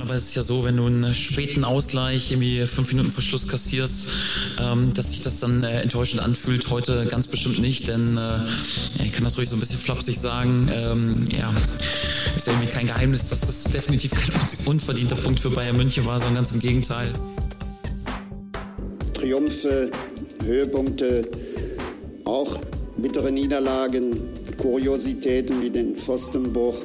Aber es ist ja so, wenn du einen späten Ausgleich, irgendwie fünf Minuten Verschluss kassierst, ähm, dass sich das dann äh, enttäuschend anfühlt. Heute ganz bestimmt nicht, denn äh, ich kann das ruhig so ein bisschen flapsig sagen. Ähm, ja, ist ja irgendwie kein Geheimnis, dass das definitiv kein unverdienter Punkt für Bayern München war, sondern ganz im Gegenteil. Triumphe, Höhepunkte, auch bittere Niederlagen, Kuriositäten wie den Pfostenbruch.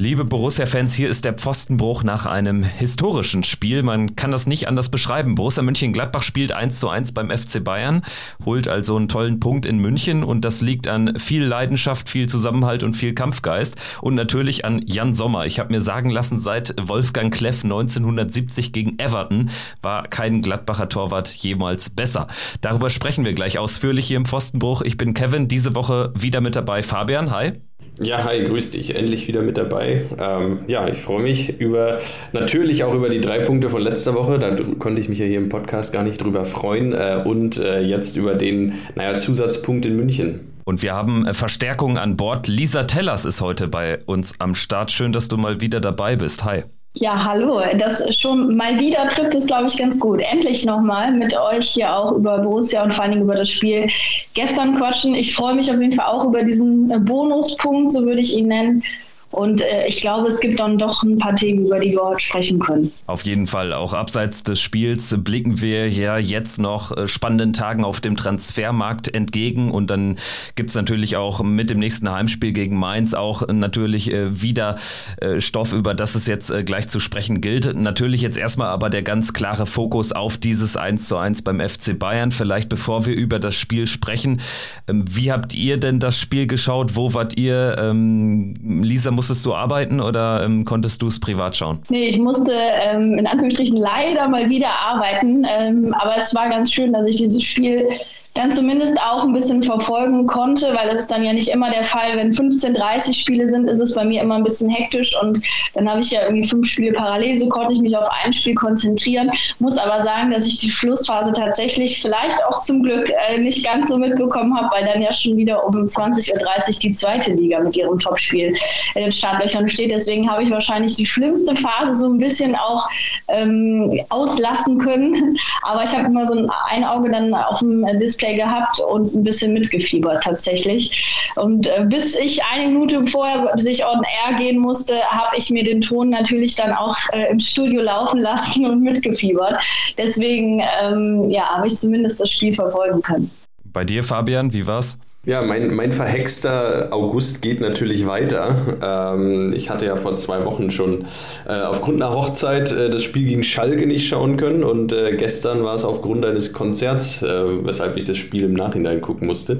Liebe Borussia-Fans, hier ist der Pfostenbruch nach einem historischen Spiel. Man kann das nicht anders beschreiben. Borussia München-Gladbach spielt 1 zu 1 beim FC Bayern, holt also einen tollen Punkt in München und das liegt an viel Leidenschaft, viel Zusammenhalt und viel Kampfgeist und natürlich an Jan Sommer. Ich habe mir sagen lassen, seit Wolfgang Kleff 1970 gegen Everton war kein Gladbacher Torwart jemals besser. Darüber sprechen wir gleich ausführlich hier im Pfostenbruch. Ich bin Kevin, diese Woche wieder mit dabei. Fabian, hi. Ja, hi, grüß dich. Endlich wieder mit dabei. Ähm, ja, ich freue mich über natürlich auch über die drei Punkte von letzter Woche. Da konnte ich mich ja hier im Podcast gar nicht drüber freuen. Äh, und äh, jetzt über den, naja, Zusatzpunkt in München. Und wir haben äh, Verstärkung an Bord. Lisa Tellers ist heute bei uns am Start. Schön, dass du mal wieder dabei bist. Hi. Ja, hallo. Das schon mal wieder trifft es, glaube ich, ganz gut. Endlich nochmal mit euch hier auch über Borussia und vor allen Dingen über das Spiel gestern quatschen. Ich freue mich auf jeden Fall auch über diesen äh, Bonuspunkt, so würde ich ihn nennen. Und äh, ich glaube, es gibt dann doch ein paar Themen, über die wir heute sprechen können. Auf jeden Fall. Auch abseits des Spiels blicken wir ja jetzt noch äh, spannenden Tagen auf dem Transfermarkt entgegen. Und dann gibt es natürlich auch mit dem nächsten Heimspiel gegen Mainz auch natürlich äh, wieder äh, Stoff, über das es jetzt äh, gleich zu sprechen gilt. Natürlich jetzt erstmal aber der ganz klare Fokus auf dieses 1 zu 1 beim FC Bayern. Vielleicht bevor wir über das Spiel sprechen. Ähm, wie habt ihr denn das Spiel geschaut? Wo wart ihr? Ähm, Lisa, musstest du arbeiten oder ähm, konntest du es privat schauen? Nee, ich musste ähm, in Anführungsstrichen leider mal wieder arbeiten, ähm, aber es war ganz schön, dass ich dieses Spiel dann zumindest auch ein bisschen verfolgen konnte, weil das ist dann ja nicht immer der Fall. Wenn 15, 30 Spiele sind, ist es bei mir immer ein bisschen hektisch und dann habe ich ja irgendwie fünf Spiele parallel, so konnte ich mich auf ein Spiel konzentrieren. Muss aber sagen, dass ich die Schlussphase tatsächlich vielleicht auch zum Glück äh, nicht ganz so mitbekommen habe, weil dann ja schon wieder um 20.30 Uhr die zweite Liga mit ihrem Topspiel in den Startlöchern steht. Deswegen habe ich wahrscheinlich die schlimmste Phase so ein bisschen auch ähm, auslassen können. Aber ich habe immer so ein, ein Auge dann auf dem Display Display gehabt und ein bisschen mitgefiebert tatsächlich. Und äh, bis ich eine Minute vorher sich on air gehen musste, habe ich mir den Ton natürlich dann auch äh, im Studio laufen lassen und mitgefiebert. Deswegen ähm, ja, habe ich zumindest das Spiel verfolgen können. Bei dir, Fabian, wie war's? Ja, mein, mein verhexter August geht natürlich weiter. Ähm, ich hatte ja vor zwei Wochen schon äh, aufgrund einer Hochzeit äh, das Spiel gegen Schalke nicht schauen können und äh, gestern war es aufgrund eines Konzerts, äh, weshalb ich das Spiel im Nachhinein gucken musste.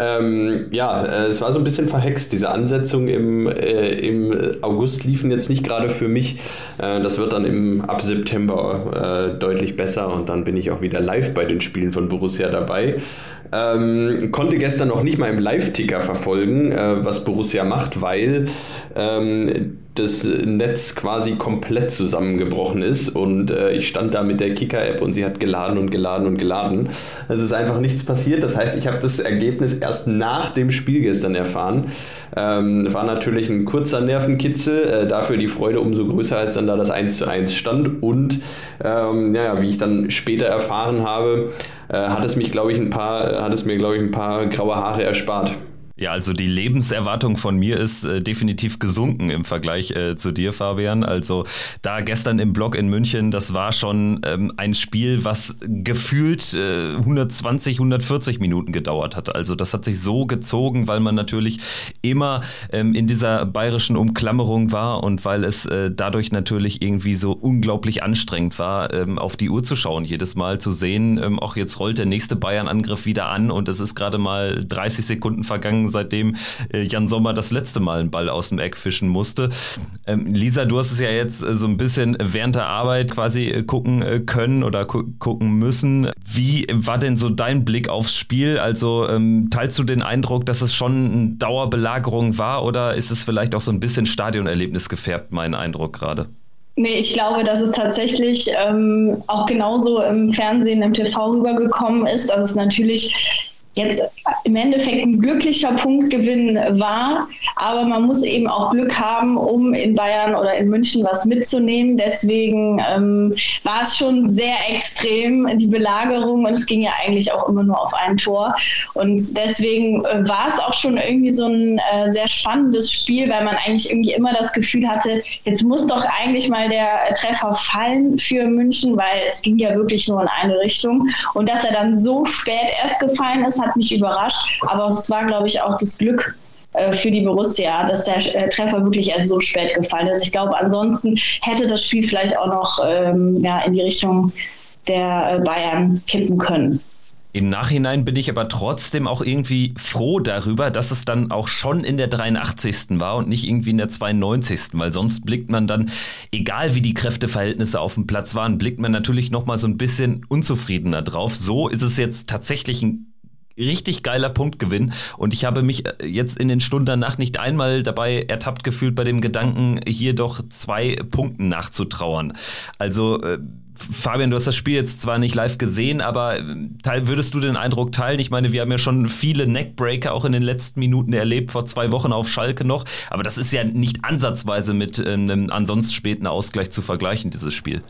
Ähm, ja, äh, es war so ein bisschen verhext. Diese Ansetzungen im, äh, im August liefen jetzt nicht gerade für mich. das wird dann im, ab September deutlich besser und dann bin ich auch wieder live bei den Spielen von Borussia dabei. Ähm, konnte gestern noch nicht mal im Live-Ticker verfolgen, äh, was Borussia macht, weil ähm, das Netz quasi komplett zusammengebrochen ist und äh, ich stand da mit der Kicker-App und sie hat geladen und geladen und geladen. Es ist einfach nichts passiert. Das heißt, ich habe das Ergebnis erst nach dem Spiel gestern erfahren. Ähm, war natürlich ein kurzer Nervenkitzel, äh, dafür die Freude umso größer, als dann da das 1 zu 1 stand und ähm, ja, wie ich dann später erfahren habe, äh, hat es mich, glaube ich, ein paar, hat es mir, glaube ich, ein paar graue Haare erspart. Ja, also die Lebenserwartung von mir ist äh, definitiv gesunken im Vergleich äh, zu dir, Fabian. Also da gestern im Blog in München, das war schon ähm, ein Spiel, was gefühlt äh, 120, 140 Minuten gedauert hat. Also das hat sich so gezogen, weil man natürlich immer ähm, in dieser bayerischen Umklammerung war und weil es äh, dadurch natürlich irgendwie so unglaublich anstrengend war, ähm, auf die Uhr zu schauen, jedes Mal zu sehen, ähm, auch jetzt rollt der nächste Bayern-Angriff wieder an und es ist gerade mal 30 Sekunden vergangen seitdem äh, Jan Sommer das letzte Mal einen Ball aus dem Eck fischen musste. Ähm, Lisa, du hast es ja jetzt äh, so ein bisschen während der Arbeit quasi äh, gucken können oder gu gucken müssen. Wie war denn so dein Blick aufs Spiel? Also ähm, teilst du den Eindruck, dass es schon eine Dauerbelagerung war oder ist es vielleicht auch so ein bisschen Stadionerlebnis gefärbt, mein Eindruck gerade? Nee, ich glaube, dass es tatsächlich ähm, auch genauso im Fernsehen, im TV rübergekommen ist, dass es natürlich jetzt im Endeffekt ein glücklicher Punktgewinn war. Aber man muss eben auch Glück haben, um in Bayern oder in München was mitzunehmen. Deswegen ähm, war es schon sehr extrem, die Belagerung. Und es ging ja eigentlich auch immer nur auf ein Tor. Und deswegen äh, war es auch schon irgendwie so ein äh, sehr spannendes Spiel, weil man eigentlich irgendwie immer das Gefühl hatte, jetzt muss doch eigentlich mal der Treffer fallen für München, weil es ging ja wirklich nur in eine Richtung. Und dass er dann so spät erst gefallen ist, hat mich überrascht. Aber es war, glaube ich, auch das Glück äh, für die Borussia, dass der äh, Treffer wirklich erst so spät gefallen ist. Ich glaube, ansonsten hätte das Spiel vielleicht auch noch ähm, ja, in die Richtung der äh, Bayern kippen können. Im Nachhinein bin ich aber trotzdem auch irgendwie froh darüber, dass es dann auch schon in der 83. war und nicht irgendwie in der 92. Weil sonst blickt man dann, egal wie die Kräfteverhältnisse auf dem Platz waren, blickt man natürlich nochmal so ein bisschen unzufriedener drauf. So ist es jetzt tatsächlich ein richtig geiler Punktgewinn. Und ich habe mich äh, jetzt in den Stunden danach nicht einmal dabei ertappt gefühlt bei dem Gedanken, hier doch zwei Punkten nachzutrauern. Also äh, Fabian, du hast das Spiel jetzt zwar nicht live gesehen, aber äh, würdest du den Eindruck teilen? Ich meine, wir haben ja schon viele Neckbreaker auch in den letzten Minuten erlebt, vor zwei Wochen auf Schalke noch, aber das ist ja nicht ansatzweise mit einem ansonsten späten Ausgleich zu vergleichen, dieses Spiel.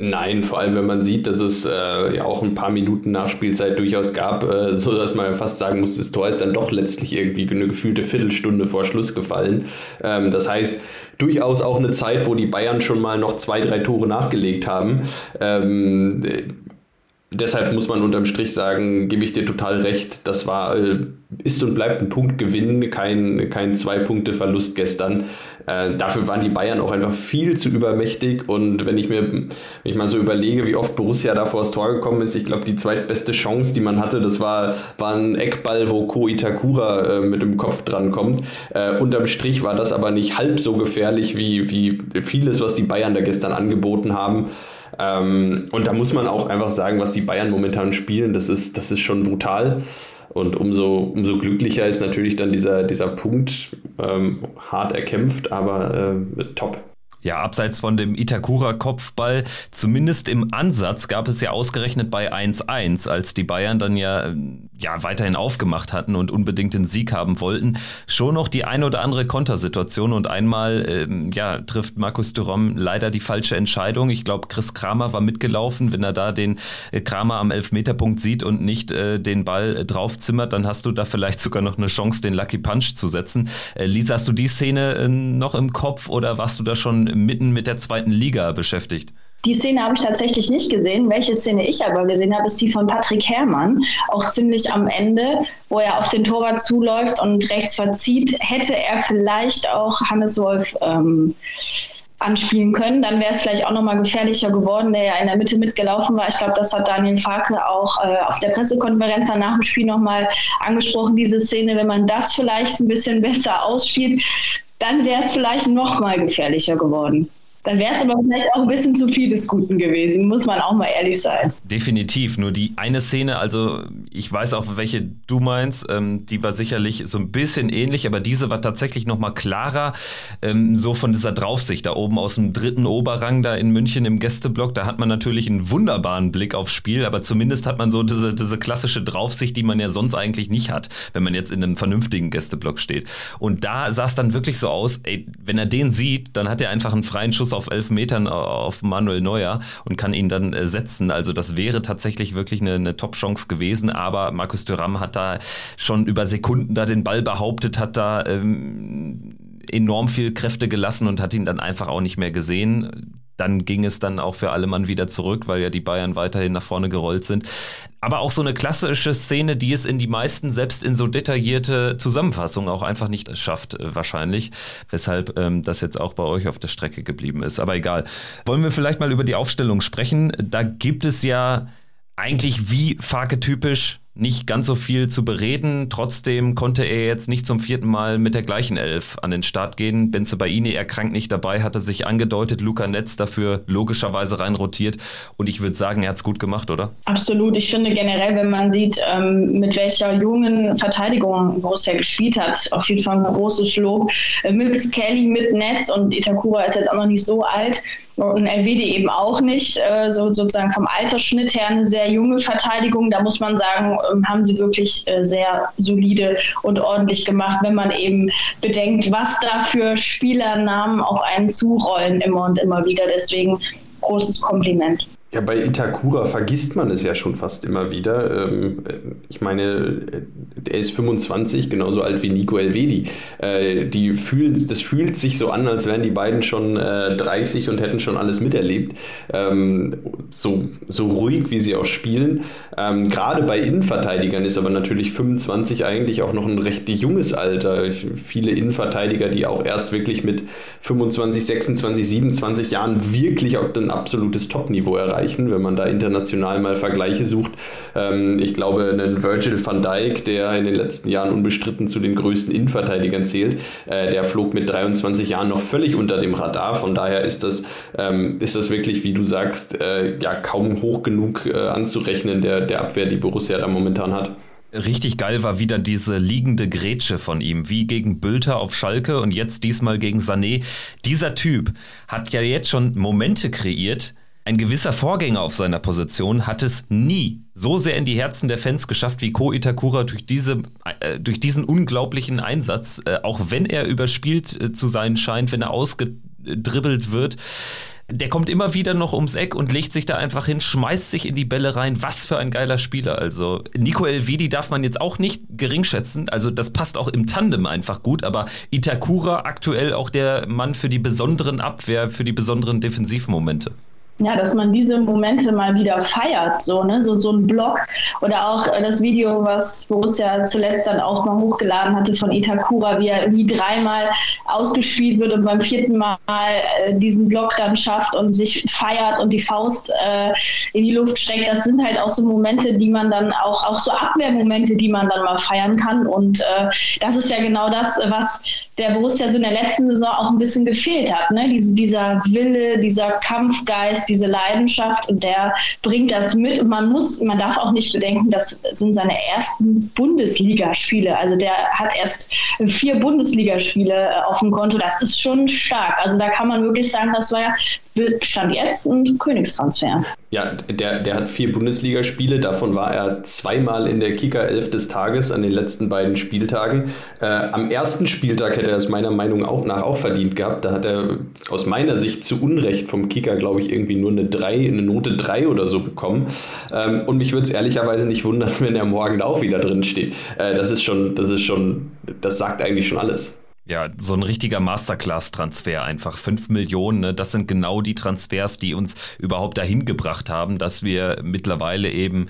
Nein, vor allem wenn man sieht, dass es äh, ja auch ein paar Minuten nach Spielzeit durchaus gab, äh, so dass man fast sagen muss, das Tor ist dann doch letztlich irgendwie eine gefühlte Viertelstunde vor Schluss gefallen. Ähm, das heißt, durchaus auch eine Zeit, wo die Bayern schon mal noch zwei, drei Tore nachgelegt haben. Ähm, deshalb muss man unterm Strich sagen, gebe ich dir total recht, das war, äh, ist und bleibt ein Punktgewinn, kein, kein Zwei-Punkte-Verlust gestern. Äh, dafür waren die Bayern auch einfach viel zu übermächtig und wenn ich mir, wenn ich mal so überlege, wie oft Borussia da vor das Tor gekommen ist, ich glaube, die zweitbeste Chance, die man hatte, das war, war ein Eckball, wo Ko Itakura äh, mit dem Kopf dran kommt. Äh, unterm Strich war das aber nicht halb so gefährlich wie, wie vieles, was die Bayern da gestern angeboten haben. Ähm, und da muss man auch einfach sagen, was die Bayern momentan spielen, das ist, das ist schon brutal. Und umso, umso glücklicher ist natürlich dann dieser, dieser Punkt, ähm, hart erkämpft, aber äh, top. Ja, abseits von dem Itakura-Kopfball, zumindest im Ansatz gab es ja ausgerechnet bei 1-1, als die Bayern dann ja, ja weiterhin aufgemacht hatten und unbedingt den Sieg haben wollten, schon noch die eine oder andere Kontersituation und einmal ähm, ja, trifft Markus Thuram leider die falsche Entscheidung. Ich glaube, Chris Kramer war mitgelaufen. Wenn er da den äh, Kramer am Elfmeterpunkt sieht und nicht äh, den Ball äh, draufzimmert, dann hast du da vielleicht sogar noch eine Chance, den Lucky Punch zu setzen. Äh, Lisa, hast du die Szene äh, noch im Kopf oder warst du da schon mitten mit der zweiten Liga beschäftigt. Die Szene habe ich tatsächlich nicht gesehen. Welche Szene ich aber gesehen habe, ist die von Patrick Herrmann. Auch ziemlich am Ende, wo er auf den Torwart zuläuft und rechts verzieht. Hätte er vielleicht auch Hannes Wolf ähm, anspielen können, dann wäre es vielleicht auch nochmal gefährlicher geworden, der ja in der Mitte mitgelaufen war. Ich glaube, das hat Daniel Farke auch äh, auf der Pressekonferenz nach dem Spiel nochmal angesprochen, diese Szene. Wenn man das vielleicht ein bisschen besser ausspielt, dann wäre es vielleicht noch mal gefährlicher geworden. Dann wäre es aber vielleicht auch ein bisschen zu viel des Guten gewesen, muss man auch mal ehrlich sein. Definitiv. Nur die eine Szene, also ich weiß auch, welche du meinst, ähm, die war sicherlich so ein bisschen ähnlich, aber diese war tatsächlich noch mal klarer, ähm, so von dieser Draufsicht da oben aus dem dritten Oberrang da in München im Gästeblock. Da hat man natürlich einen wunderbaren Blick aufs Spiel, aber zumindest hat man so diese, diese klassische Draufsicht, die man ja sonst eigentlich nicht hat, wenn man jetzt in einem vernünftigen Gästeblock steht. Und da sah es dann wirklich so aus, ey, wenn er den sieht, dann hat er einfach einen freien Schuss auf elf Metern auf Manuel Neuer und kann ihn dann äh, setzen. Also das wäre tatsächlich wirklich eine, eine Top-Chance gewesen, aber Markus Thuram hat da schon über Sekunden da den Ball behauptet, hat da ähm, enorm viel Kräfte gelassen und hat ihn dann einfach auch nicht mehr gesehen dann ging es dann auch für alle Mann wieder zurück, weil ja die Bayern weiterhin nach vorne gerollt sind. Aber auch so eine klassische Szene, die es in die meisten, selbst in so detaillierte Zusammenfassungen auch einfach nicht schafft, äh, wahrscheinlich. Weshalb ähm, das jetzt auch bei euch auf der Strecke geblieben ist. Aber egal. Wollen wir vielleicht mal über die Aufstellung sprechen? Da gibt es ja eigentlich wie Farke typisch nicht ganz so viel zu bereden. Trotzdem konnte er jetzt nicht zum vierten Mal mit der gleichen Elf an den Start gehen. Benze Baini erkrankt nicht dabei, hatte sich angedeutet. Luca Netz dafür logischerweise rein rotiert. Und ich würde sagen, er hat es gut gemacht, oder? Absolut. Ich finde generell, wenn man sieht, ähm, mit welcher jungen Verteidigung Borussia gespielt hat, auf jeden Fall ein großes Lob. Äh, mit Skelly, mit Netz und Itakura ist jetzt auch noch nicht so alt und LWD eben auch nicht. Äh, so, sozusagen vom Altersschnitt her eine sehr junge Verteidigung. Da muss man sagen, ähm, haben sie wirklich äh, sehr solide und ordentlich gemacht, wenn man eben bedenkt, was da für Spielernamen auf einen zurollen immer und immer wieder. Deswegen großes Kompliment. Ja, bei Itakura vergisst man es ja schon fast immer wieder. Ähm, ich meine, er ist 25, genauso alt wie Nico Elvedi. Äh, die fühlen, das fühlt sich so an, als wären die beiden schon 30 äh, und hätten schon alles miterlebt. Ähm, so, so ruhig, wie sie auch spielen. Ähm, gerade bei Innenverteidigern ist aber natürlich 25 eigentlich auch noch ein recht junges Alter. Viele Innenverteidiger, die auch erst wirklich mit 25, 26, 27 Jahren wirklich auf ein absolutes Top-Niveau erreichen erreichen, wenn man da international mal Vergleiche sucht. Ähm, ich glaube, einen Virgil van Dijk, der in den letzten Jahren unbestritten zu den größten Innenverteidigern zählt, äh, der flog mit 23 Jahren noch völlig unter dem Radar. Von daher ist das, ähm, ist das wirklich, wie du sagst, äh, ja kaum hoch genug äh, anzurechnen, der, der Abwehr, die Borussia da momentan hat. Richtig geil war wieder diese liegende Grätsche von ihm, wie gegen Bülter auf Schalke und jetzt diesmal gegen Sané. Dieser Typ hat ja jetzt schon Momente kreiert, ein gewisser Vorgänger auf seiner Position hat es nie so sehr in die Herzen der Fans geschafft wie Ko Itakura durch, diese, äh, durch diesen unglaublichen Einsatz, äh, auch wenn er überspielt äh, zu sein scheint, wenn er ausgedribbelt wird. Der kommt immer wieder noch ums Eck und legt sich da einfach hin, schmeißt sich in die Bälle rein. Was für ein geiler Spieler. Also Nico Elvedi darf man jetzt auch nicht gering schätzen. Also das passt auch im Tandem einfach gut. Aber Itakura aktuell auch der Mann für die besonderen Abwehr, für die besonderen Defensivmomente ja, dass man diese Momente mal wieder feiert, so, ne, so, so ein Blog oder auch das Video, was Borussia zuletzt dann auch mal hochgeladen hatte von Itakura, wie er irgendwie dreimal ausgespielt wird und beim vierten Mal äh, diesen Block dann schafft und sich feiert und die Faust äh, in die Luft steckt. Das sind halt auch so Momente, die man dann auch, auch so Abwehrmomente, die man dann mal feiern kann und äh, das ist ja genau das, was der Borussia so in der letzten Saison auch ein bisschen gefehlt hat. Ne? Diese, dieser Wille, dieser Kampfgeist, diese Leidenschaft und der bringt das mit. Und man muss, man darf auch nicht bedenken, das sind seine ersten Bundesligaspiele. Also der hat erst vier Bundesligaspiele äh, auf dem Konto. Das ist schon stark. Also da kann man wirklich sagen, das war ja Stand jetzt ein Königstransfer. Ja, der, der hat vier Bundesligaspiele, davon war er zweimal in der Kicker 11 des Tages an den letzten beiden Spieltagen. Äh, am ersten Spieltag hätte er es meiner Meinung auch nach auch verdient gehabt. Da hat er aus meiner Sicht zu Unrecht vom Kicker, glaube ich, irgendwie nur eine 3, eine Note 3 oder so bekommen. Ähm, und mich würde es ehrlicherweise nicht wundern, wenn er morgen da auch wieder drin steht. Äh, das ist schon, das ist schon, das sagt eigentlich schon alles. Ja, so ein richtiger Masterclass-Transfer einfach. Fünf Millionen, ne? das sind genau die Transfers, die uns überhaupt dahin gebracht haben, dass wir mittlerweile eben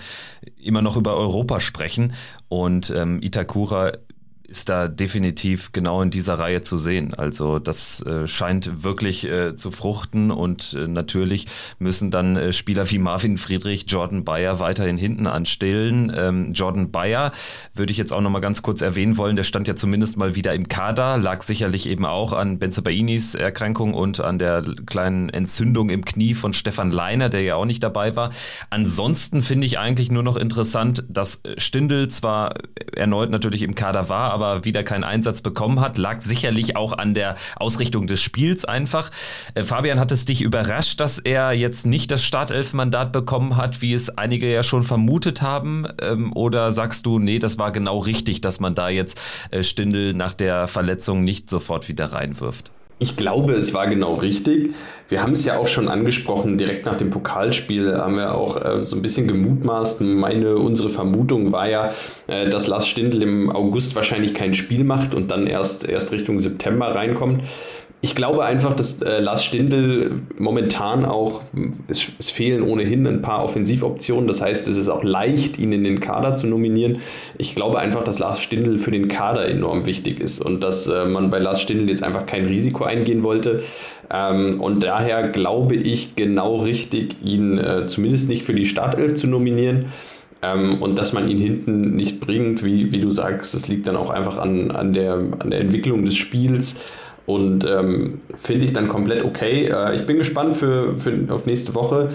immer noch über Europa sprechen. Und ähm, Itakura ist da definitiv genau in dieser Reihe zu sehen. Also das äh, scheint wirklich äh, zu fruchten und äh, natürlich müssen dann äh, Spieler wie Marvin Friedrich, Jordan Bayer weiterhin hinten anstellen. Ähm, Jordan Bayer würde ich jetzt auch nochmal ganz kurz erwähnen wollen, der stand ja zumindest mal wieder im Kader, lag sicherlich eben auch an Benzabainis Erkrankung und an der kleinen Entzündung im Knie von Stefan Leiner, der ja auch nicht dabei war. Ansonsten finde ich eigentlich nur noch interessant, dass Stindl zwar erneut natürlich im Kader war, aber aber wieder keinen Einsatz bekommen hat. Lag sicherlich auch an der Ausrichtung des Spiels einfach. Äh, Fabian, hat es dich überrascht, dass er jetzt nicht das Startelf-Mandat bekommen hat, wie es einige ja schon vermutet haben? Ähm, oder sagst du, nee, das war genau richtig, dass man da jetzt äh, Stindel nach der Verletzung nicht sofort wieder reinwirft? Ich glaube, es war genau richtig. Wir haben es ja auch schon angesprochen, direkt nach dem Pokalspiel haben wir auch äh, so ein bisschen gemutmaßt. Meine, unsere Vermutung war ja, äh, dass Lars Stindl im August wahrscheinlich kein Spiel macht und dann erst, erst Richtung September reinkommt. Ich glaube einfach, dass äh, Lars Stindl momentan auch, es, es, fehlen ohnehin ein paar Offensivoptionen. Das heißt, es ist auch leicht, ihn in den Kader zu nominieren. Ich glaube einfach, dass Lars Stindl für den Kader enorm wichtig ist und dass äh, man bei Lars Stindl jetzt einfach kein Risiko eingehen wollte. Ähm, und daher glaube ich genau richtig, ihn äh, zumindest nicht für die Startelf zu nominieren. Ähm, und dass man ihn hinten nicht bringt, wie, wie du sagst, das liegt dann auch einfach an, an, der, an der Entwicklung des Spiels. Und ähm, finde ich dann komplett okay. Äh, ich bin gespannt für, für auf nächste Woche.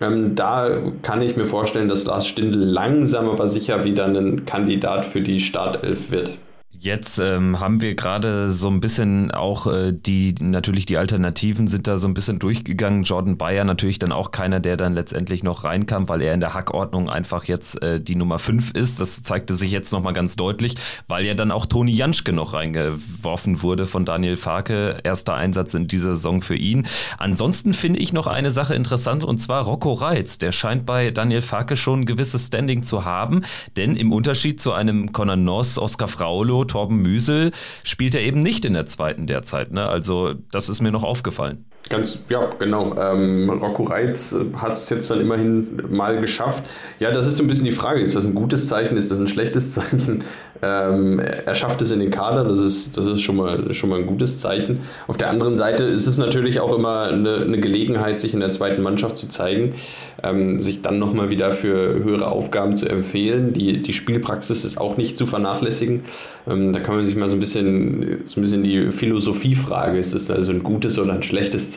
Ähm, da kann ich mir vorstellen, dass Lars Stindl langsam aber sicher wieder ein Kandidat für die Startelf wird. Jetzt ähm, haben wir gerade so ein bisschen auch äh, die, natürlich die Alternativen sind da so ein bisschen durchgegangen. Jordan Bayer natürlich dann auch keiner, der dann letztendlich noch reinkam, weil er in der Hackordnung einfach jetzt äh, die Nummer 5 ist. Das zeigte sich jetzt nochmal ganz deutlich, weil ja dann auch Toni Janschke noch reingeworfen wurde von Daniel Farke. Erster Einsatz in dieser Saison für ihn. Ansonsten finde ich noch eine Sache interessant und zwar Rocco Reitz. Der scheint bei Daniel Farke schon ein gewisses Standing zu haben, denn im Unterschied zu einem Conor Noss, Oscar Fraulo, Torben Müsel spielt er eben nicht in der zweiten derzeit. Ne? Also das ist mir noch aufgefallen. Ganz, ja, genau. Ähm, Rocco Reitz hat es jetzt dann immerhin mal geschafft. Ja, das ist so ein bisschen die Frage. Ist das ein gutes Zeichen? Ist das ein schlechtes Zeichen? Ähm, er schafft es in den Kader, das ist, das ist schon, mal, schon mal ein gutes Zeichen. Auf der anderen Seite ist es natürlich auch immer eine, eine Gelegenheit, sich in der zweiten Mannschaft zu zeigen, ähm, sich dann nochmal wieder für höhere Aufgaben zu empfehlen. Die, die Spielpraxis ist auch nicht zu vernachlässigen. Ähm, da kann man sich mal so ein bisschen, so ein bisschen die Philosophiefrage, ist es also ein gutes oder ein schlechtes Zeichen?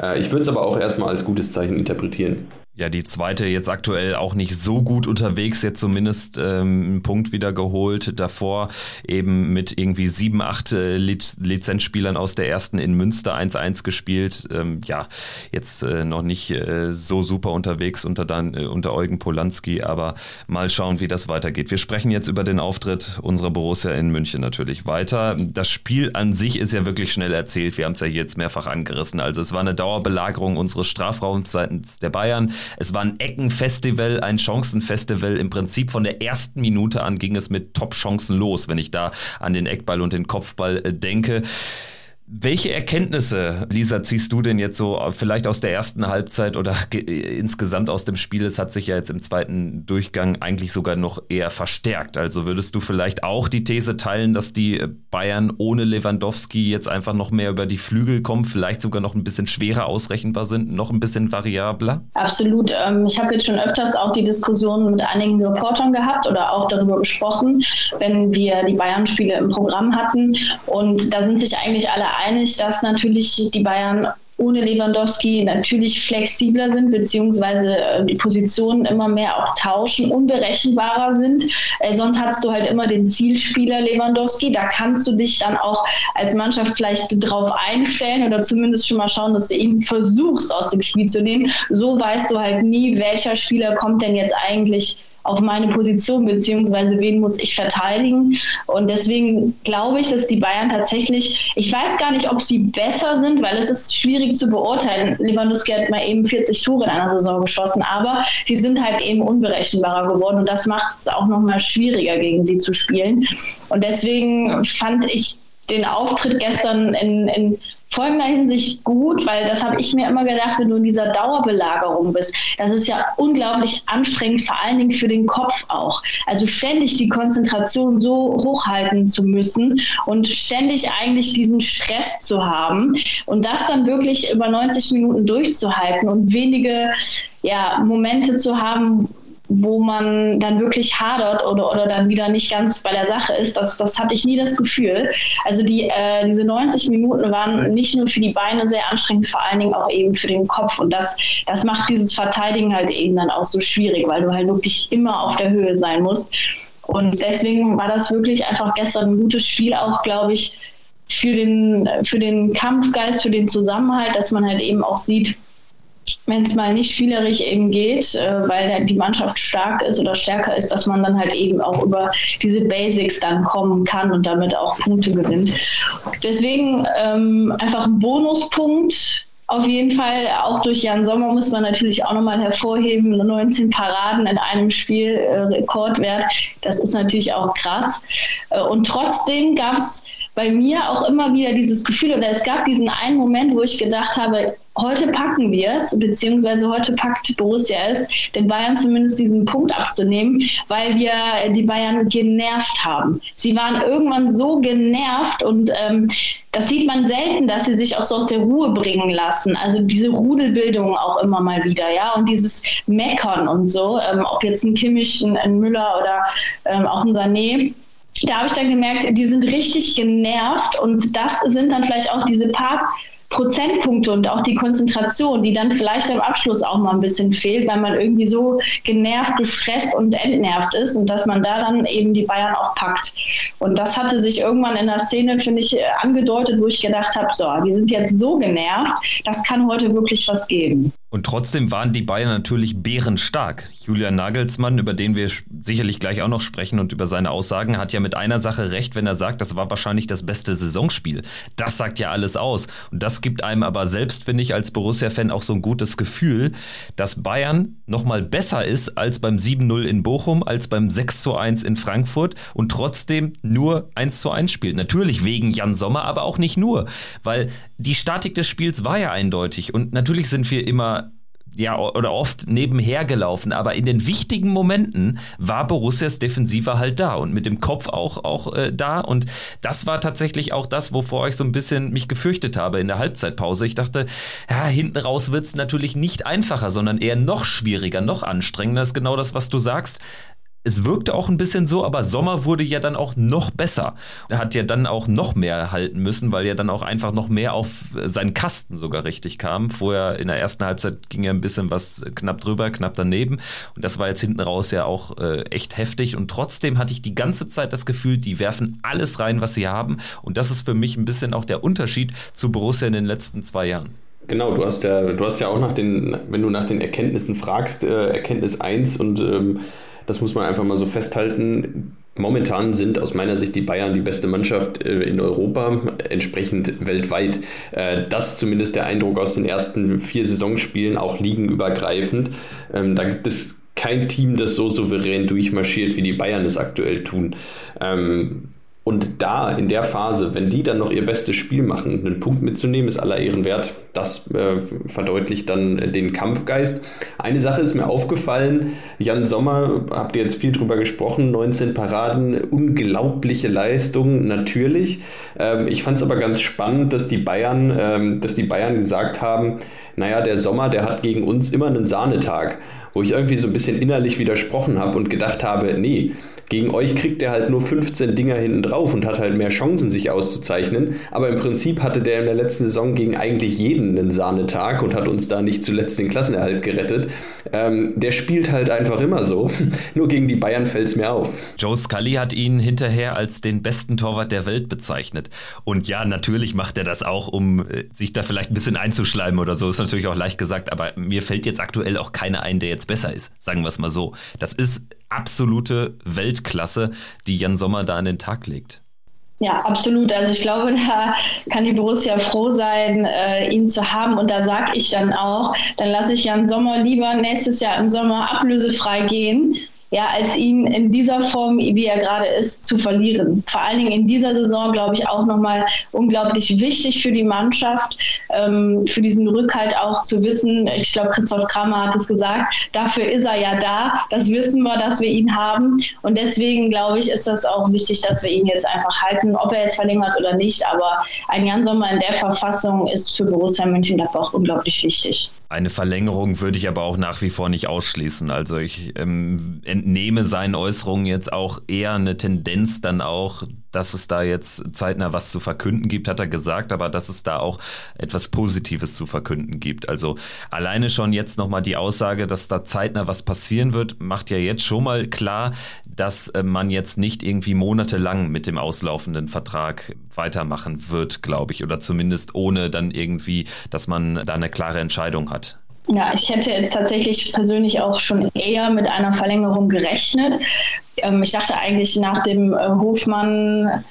Äh, ich würde es aber auch erstmal als gutes Zeichen interpretieren. Ja, die zweite jetzt aktuell auch nicht so gut unterwegs, jetzt zumindest ähm, einen Punkt wieder geholt. Davor eben mit irgendwie sieben, acht äh, Lizenzspielern aus der ersten in Münster 1-1 gespielt. Ähm, ja, jetzt äh, noch nicht äh, so super unterwegs unter, dann, äh, unter Eugen Polanski, aber mal schauen, wie das weitergeht. Wir sprechen jetzt über den Auftritt unserer Borussia in München natürlich weiter. Das Spiel an sich ist ja wirklich schnell erzählt. Wir haben es ja jetzt mehrfach angerissen. Also es war eine Dauerbelagerung unseres Strafraums seitens der Bayern. Es war ein Eckenfestival, ein Chancenfestival. Im Prinzip von der ersten Minute an ging es mit Top-Chancen los, wenn ich da an den Eckball und den Kopfball äh, denke. Welche Erkenntnisse, Lisa, ziehst du denn jetzt so vielleicht aus der ersten Halbzeit oder insgesamt aus dem Spiel? Es hat sich ja jetzt im zweiten Durchgang eigentlich sogar noch eher verstärkt. Also würdest du vielleicht auch die These teilen, dass die Bayern ohne Lewandowski jetzt einfach noch mehr über die Flügel kommen, vielleicht sogar noch ein bisschen schwerer ausrechenbar sind, noch ein bisschen variabler? Absolut. Ähm, ich habe jetzt schon öfters auch die Diskussion mit einigen Reportern gehabt oder auch darüber gesprochen, wenn wir die Bayern-Spiele im Programm hatten. Und da sind sich eigentlich alle einig, dass natürlich die Bayern ohne Lewandowski natürlich flexibler sind, beziehungsweise äh, die Positionen immer mehr auch tauschen, unberechenbarer sind. Äh, sonst hast du halt immer den Zielspieler Lewandowski. Da kannst du dich dann auch als Mannschaft vielleicht drauf einstellen oder zumindest schon mal schauen, dass du ihn versuchst, aus dem Spiel zu nehmen. So weißt du halt nie, welcher Spieler kommt denn jetzt eigentlich auf meine Position, beziehungsweise wen muss ich verteidigen. Und deswegen glaube ich, dass die Bayern tatsächlich, ich weiß gar nicht, ob sie besser sind, weil es ist schwierig zu beurteilen. Lewandowski hat mal eben 40 Tore in einer Saison geschossen, aber die sind halt eben unberechenbarer geworden und das macht es auch nochmal schwieriger, gegen sie zu spielen. Und deswegen fand ich den Auftritt gestern in, in folgender Hinsicht gut, weil das habe ich mir immer gedacht, wenn du in dieser Dauerbelagerung bist, das ist ja unglaublich anstrengend, vor allen Dingen für den Kopf auch. Also ständig die Konzentration so hochhalten zu müssen und ständig eigentlich diesen Stress zu haben und das dann wirklich über 90 Minuten durchzuhalten und wenige ja, Momente zu haben, wo man dann wirklich hadert oder, oder dann wieder nicht ganz bei der Sache ist. Das, das hatte ich nie das Gefühl. Also die, äh, diese 90 Minuten waren nicht nur für die Beine sehr anstrengend, vor allen Dingen auch eben für den Kopf. Und das, das macht dieses Verteidigen halt eben dann auch so schwierig, weil du halt wirklich immer auf der Höhe sein musst. Und deswegen war das wirklich einfach gestern ein gutes Spiel, auch glaube ich, für den, für den Kampfgeist, für den Zusammenhalt, dass man halt eben auch sieht, wenn es mal nicht spielerisch eben geht, äh, weil die Mannschaft stark ist oder stärker ist, dass man dann halt eben auch über diese Basics dann kommen kann und damit auch Punkte gewinnt. Deswegen ähm, einfach ein Bonuspunkt. Auf jeden Fall, auch durch Jan Sommer muss man natürlich auch nochmal hervorheben, 19 Paraden in einem Spiel, äh, Rekordwert, das ist natürlich auch krass. Äh, und trotzdem gab es bei mir auch immer wieder dieses Gefühl, oder es gab diesen einen Moment, wo ich gedacht habe, heute packen wir es, beziehungsweise heute packt Borussia es, den Bayern zumindest diesen Punkt abzunehmen, weil wir die Bayern genervt haben. Sie waren irgendwann so genervt und ähm, das sieht man selten, dass sie sich auch so aus der Ruhe bringen lassen. Also diese Rudelbildung auch immer mal wieder, ja, und dieses Meckern und so, ähm, ob jetzt ein Kimmich, ein, ein Müller oder ähm, auch ein Sané da habe ich dann gemerkt, die sind richtig genervt und das sind dann vielleicht auch diese paar Prozentpunkte und auch die Konzentration, die dann vielleicht am Abschluss auch mal ein bisschen fehlt, weil man irgendwie so genervt, gestresst und entnervt ist und dass man da dann eben die Bayern auch packt. Und das hatte sich irgendwann in der Szene, finde ich, angedeutet, wo ich gedacht habe, so, wir sind jetzt so genervt, das kann heute wirklich was geben. Und trotzdem waren die Bayern natürlich bärenstark. Julian Nagelsmann, über den wir sicherlich gleich auch noch sprechen und über seine Aussagen, hat ja mit einer Sache recht, wenn er sagt, das war wahrscheinlich das beste Saisonspiel. Das sagt ja alles aus. Und das gibt einem aber selbst, finde ich, als Borussia-Fan auch so ein gutes Gefühl, dass Bayern nochmal besser ist als beim 7-0 in Bochum, als beim 6-1 in Frankfurt und trotzdem nur 1-1 spielt. Natürlich wegen Jan Sommer, aber auch nicht nur, weil die Statik des Spiels war ja eindeutig. Und natürlich sind wir immer ja, oder oft nebenher gelaufen, aber in den wichtigen Momenten war Borussias Defensive halt da und mit dem Kopf auch, auch äh, da und das war tatsächlich auch das, wovor ich so ein bisschen mich gefürchtet habe in der Halbzeitpause. Ich dachte, ja, hinten raus wird es natürlich nicht einfacher, sondern eher noch schwieriger, noch anstrengender. Das ist genau das, was du sagst es wirkte auch ein bisschen so, aber Sommer wurde ja dann auch noch besser. Er hat ja dann auch noch mehr halten müssen, weil er dann auch einfach noch mehr auf seinen Kasten sogar richtig kam. Vorher in der ersten Halbzeit ging er ein bisschen was knapp drüber, knapp daneben. Und das war jetzt hinten raus ja auch äh, echt heftig. Und trotzdem hatte ich die ganze Zeit das Gefühl, die werfen alles rein, was sie haben. Und das ist für mich ein bisschen auch der Unterschied zu Borussia in den letzten zwei Jahren. Genau, du hast ja, du hast ja auch nach den, wenn du nach den Erkenntnissen fragst, äh, Erkenntnis 1 und ähm, das muss man einfach mal so festhalten. Momentan sind aus meiner Sicht die Bayern die beste Mannschaft äh, in Europa, entsprechend weltweit. Äh, das zumindest der Eindruck aus den ersten vier Saisonspielen, auch ligenübergreifend. Ähm, da gibt es kein Team, das so souverän durchmarschiert, wie die Bayern es aktuell tun. Ähm, und da in der Phase, wenn die dann noch ihr bestes Spiel machen, einen Punkt mitzunehmen, ist aller Ehren wert. Das äh, verdeutlicht dann den Kampfgeist. Eine Sache ist mir aufgefallen. Jan Sommer, habt ihr jetzt viel drüber gesprochen, 19 Paraden, unglaubliche Leistung, natürlich. Ähm, ich fand es aber ganz spannend, dass die Bayern, ähm, dass die Bayern gesagt haben, naja, der Sommer, der hat gegen uns immer einen Sahnetag. Wo ich irgendwie so ein bisschen innerlich widersprochen habe und gedacht habe, nee, gegen euch kriegt er halt nur 15 Dinger hinten drauf und hat halt mehr Chancen, sich auszuzeichnen. Aber im Prinzip hatte der in der letzten Saison gegen eigentlich jeden einen Sahnetag und hat uns da nicht zuletzt den Klassenerhalt gerettet. Ähm, der spielt halt einfach immer so. nur gegen die Bayern fällt es mir auf. Joe Scully hat ihn hinterher als den besten Torwart der Welt bezeichnet. Und ja, natürlich macht er das auch, um äh, sich da vielleicht ein bisschen einzuschleimen oder so. Ist natürlich auch leicht gesagt, aber mir fällt jetzt aktuell auch keiner ein, der jetzt besser ist. Sagen wir es mal so. Das ist absolute Weltklasse, die Jan Sommer da an den Tag legt. Ja, absolut. Also ich glaube, da kann die Borussia froh sein, äh, ihn zu haben. Und da sage ich dann auch, dann lasse ich Jan Sommer lieber nächstes Jahr im Sommer ablösefrei gehen, ja, als ihn in dieser Form, wie er gerade ist, zu verlieren. Vor allen Dingen in dieser Saison, glaube ich, auch nochmal unglaublich wichtig für die Mannschaft, ähm, für diesen Rückhalt auch zu wissen. Ich glaube, Christoph Kramer hat es gesagt, dafür ist er ja da. Das wissen wir, dass wir ihn haben. Und deswegen, glaube ich, ist das auch wichtig, dass wir ihn jetzt einfach halten, ob er jetzt verlängert oder nicht. Aber ein Jan Sommer in der Verfassung ist für Borussia Mönchengladbach unglaublich wichtig. Eine Verlängerung würde ich aber auch nach wie vor nicht ausschließen. Also ich ähm, entnehme seinen Äußerungen jetzt auch eher eine Tendenz dann auch dass es da jetzt zeitnah was zu verkünden gibt, hat er gesagt, aber dass es da auch etwas Positives zu verkünden gibt. Also alleine schon jetzt nochmal die Aussage, dass da zeitnah was passieren wird, macht ja jetzt schon mal klar, dass äh, man jetzt nicht irgendwie monatelang mit dem auslaufenden Vertrag weitermachen wird, glaube ich, oder zumindest ohne dann irgendwie, dass man da eine klare Entscheidung hat. Ja, ich hätte jetzt tatsächlich persönlich auch schon eher mit einer Verlängerung gerechnet. Ähm, ich dachte eigentlich nach dem äh, Hofmann,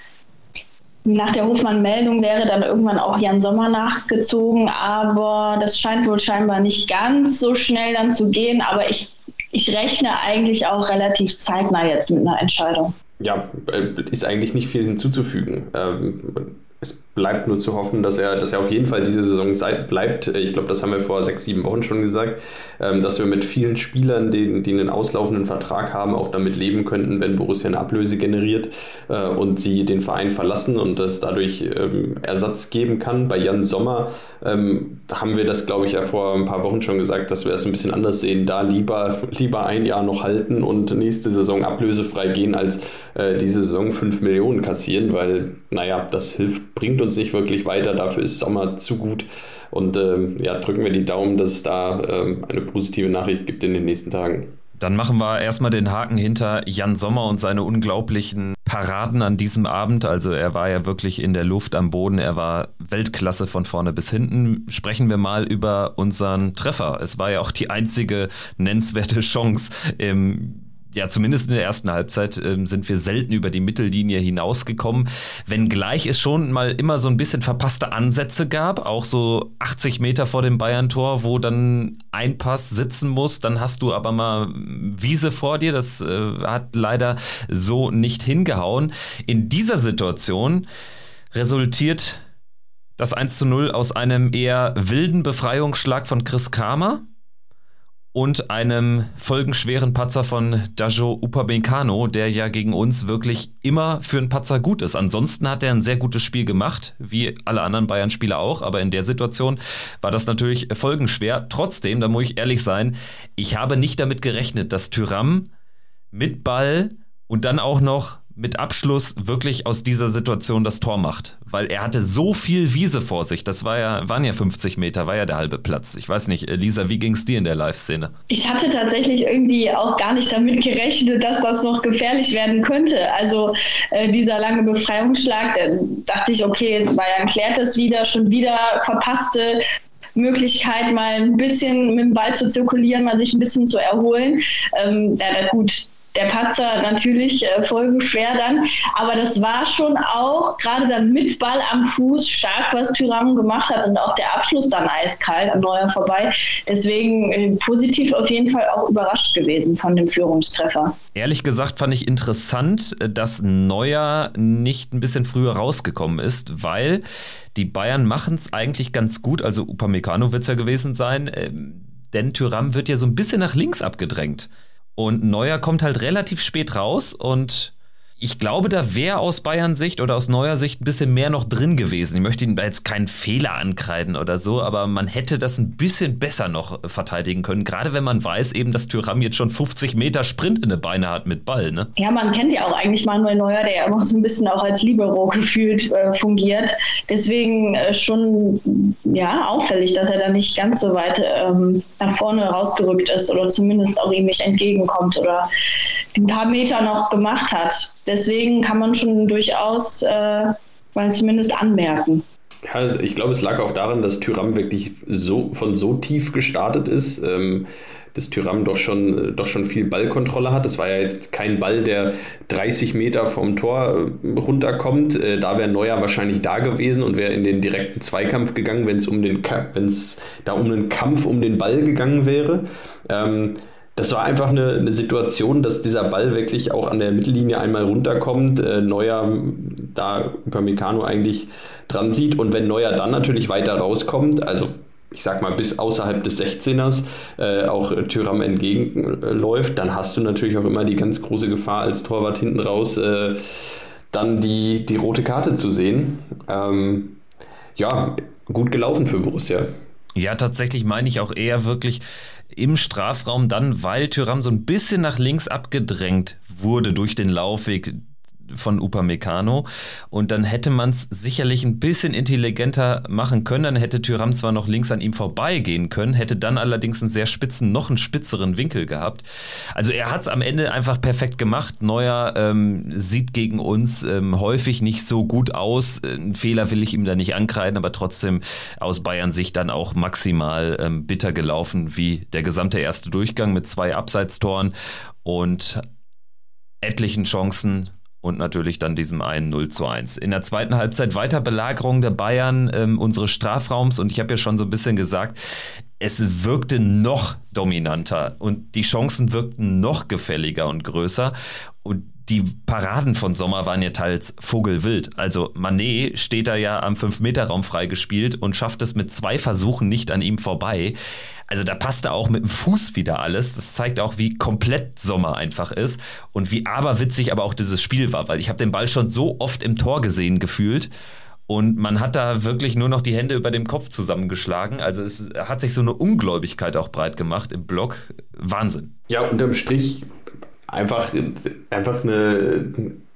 nach der Hofmann-Meldung wäre dann irgendwann auch Jan Sommer nachgezogen, aber das scheint wohl scheinbar nicht ganz so schnell dann zu gehen. Aber ich, ich rechne eigentlich auch relativ zeitnah jetzt mit einer Entscheidung. Ja, äh, ist eigentlich nicht viel hinzuzufügen. Ähm, es bleibt nur zu hoffen, dass er, dass er auf jeden Fall diese Saison bleibt. Ich glaube, das haben wir vor sechs, sieben Wochen schon gesagt, ähm, dass wir mit vielen Spielern, die, die einen auslaufenden Vertrag haben, auch damit leben könnten, wenn Borussia eine Ablöse generiert äh, und sie den Verein verlassen und es dadurch ähm, Ersatz geben kann. Bei Jan Sommer ähm, haben wir das, glaube ich, ja vor ein paar Wochen schon gesagt, dass wir es ein bisschen anders sehen. Da lieber, lieber ein Jahr noch halten und nächste Saison ablösefrei gehen, als äh, diese Saison fünf Millionen kassieren, weil, naja, das hilft, bringt uns nicht wirklich weiter. Dafür ist Sommer zu gut. Und ähm, ja, drücken wir die Daumen, dass es da ähm, eine positive Nachricht gibt in den nächsten Tagen. Dann machen wir erstmal den Haken hinter Jan Sommer und seine unglaublichen Paraden an diesem Abend. Also er war ja wirklich in der Luft am Boden. Er war Weltklasse von vorne bis hinten. Sprechen wir mal über unseren Treffer. Es war ja auch die einzige nennenswerte Chance im ja, zumindest in der ersten Halbzeit äh, sind wir selten über die Mittellinie hinausgekommen, wenngleich es schon mal immer so ein bisschen verpasste Ansätze gab, auch so 80 Meter vor dem Bayern-Tor, wo dann ein Pass sitzen muss, dann hast du aber mal Wiese vor dir, das äh, hat leider so nicht hingehauen. In dieser Situation resultiert das 1 zu 0 aus einem eher wilden Befreiungsschlag von Chris Kramer und einem folgenschweren Patzer von Dajo Upamecano, der ja gegen uns wirklich immer für einen Patzer gut ist. Ansonsten hat er ein sehr gutes Spiel gemacht, wie alle anderen Bayern-Spieler auch, aber in der Situation war das natürlich folgenschwer. Trotzdem, da muss ich ehrlich sein, ich habe nicht damit gerechnet, dass Tyram mit Ball und dann auch noch mit Abschluss wirklich aus dieser Situation das Tor macht. Weil er hatte so viel Wiese vor sich. Das war ja, waren ja 50 Meter, war ja der halbe Platz. Ich weiß nicht, Lisa, wie ging es dir in der Live-Szene? Ich hatte tatsächlich irgendwie auch gar nicht damit gerechnet, dass das noch gefährlich werden könnte. Also äh, dieser lange Befreiungsschlag, äh, dachte ich, okay, Bayern klärt das wieder, schon wieder verpasste Möglichkeit, mal ein bisschen mit dem Ball zu zirkulieren, mal sich ein bisschen zu erholen. Ähm, ja, gut, der Patzer natürlich äh, folgenschwer dann. Aber das war schon auch gerade dann mit Ball am Fuß stark, was Tyram gemacht hat und auch der Abschluss dann eiskalt an Neuer vorbei. Deswegen äh, positiv auf jeden Fall auch überrascht gewesen von dem Führungstreffer. Ehrlich gesagt fand ich interessant, äh, dass Neuer nicht ein bisschen früher rausgekommen ist, weil die Bayern machen es eigentlich ganz gut. Also Upamecano wird es ja gewesen sein, äh, denn Tyram wird ja so ein bisschen nach links abgedrängt. Und Neuer kommt halt relativ spät raus und ich glaube, da wäre aus Bayern Sicht oder aus neuer Sicht ein bisschen mehr noch drin gewesen. Ich möchte Ihnen jetzt keinen Fehler ankreiden oder so, aber man hätte das ein bisschen besser noch verteidigen können. Gerade wenn man weiß eben, dass Tyram jetzt schon 50 Meter Sprint in den Beine hat mit Ball. Ne? Ja, man kennt ja auch eigentlich Manuel Neuer, der ja immer so ein bisschen auch als Libero gefühlt äh, fungiert. Deswegen äh, schon ja, auffällig, dass er da nicht ganz so weit ähm, nach vorne rausgerückt ist oder zumindest auch ihm nicht entgegenkommt oder ein paar Meter noch gemacht hat. Deswegen kann man schon durchaus äh, mal zumindest anmerken. Ja, ich glaube, es lag auch daran, dass Tyram wirklich so von so tief gestartet ist, ähm, dass Tyram doch schon, doch schon viel Ballkontrolle hat. Das war ja jetzt kein Ball, der 30 Meter vom Tor äh, runterkommt. Äh, da wäre Neuer wahrscheinlich da gewesen und wäre in den direkten Zweikampf gegangen, wenn es um den wenn es da um einen Kampf um den Ball gegangen wäre. Ähm, das war einfach eine, eine, Situation, dass dieser Ball wirklich auch an der Mittellinie einmal runterkommt, äh, Neuer da über Meccano eigentlich dran sieht und wenn Neuer dann natürlich weiter rauskommt, also ich sag mal bis außerhalb des 16ers äh, auch Tyram entgegenläuft, dann hast du natürlich auch immer die ganz große Gefahr als Torwart hinten raus, äh, dann die, die rote Karte zu sehen. Ähm, ja, gut gelaufen für Borussia. Ja, tatsächlich meine ich auch eher wirklich, im Strafraum dann, weil Tyram so ein bisschen nach links abgedrängt wurde durch den Laufweg von Upamecano und dann hätte man es sicherlich ein bisschen intelligenter machen können. Dann hätte Tyram zwar noch links an ihm vorbeigehen können, hätte dann allerdings einen sehr spitzen, noch einen spitzeren Winkel gehabt. Also er hat es am Ende einfach perfekt gemacht. Neuer ähm, sieht gegen uns ähm, häufig nicht so gut aus. Einen Fehler will ich ihm da nicht ankreiden, aber trotzdem aus Bayern Sicht dann auch maximal ähm, bitter gelaufen, wie der gesamte erste Durchgang mit zwei Abseitstoren und etlichen Chancen und natürlich dann diesem einen 0 zu 1. In der zweiten Halbzeit weiter Belagerung der Bayern ähm, unseres Strafraums. Und ich habe ja schon so ein bisschen gesagt, es wirkte noch dominanter. Und die Chancen wirkten noch gefälliger und größer. Und die Paraden von Sommer waren ja teils vogelwild. Also Manet steht da ja am 5-Meter-Raum freigespielt und schafft es mit zwei Versuchen nicht an ihm vorbei. Also da passte auch mit dem Fuß wieder alles. Das zeigt auch, wie komplett Sommer einfach ist und wie aberwitzig aber auch dieses Spiel war, weil ich habe den Ball schon so oft im Tor gesehen gefühlt. Und man hat da wirklich nur noch die Hände über dem Kopf zusammengeschlagen. Also es hat sich so eine Ungläubigkeit auch breit gemacht im Block. Wahnsinn. Ja, unterm Strich einfach, einfach eine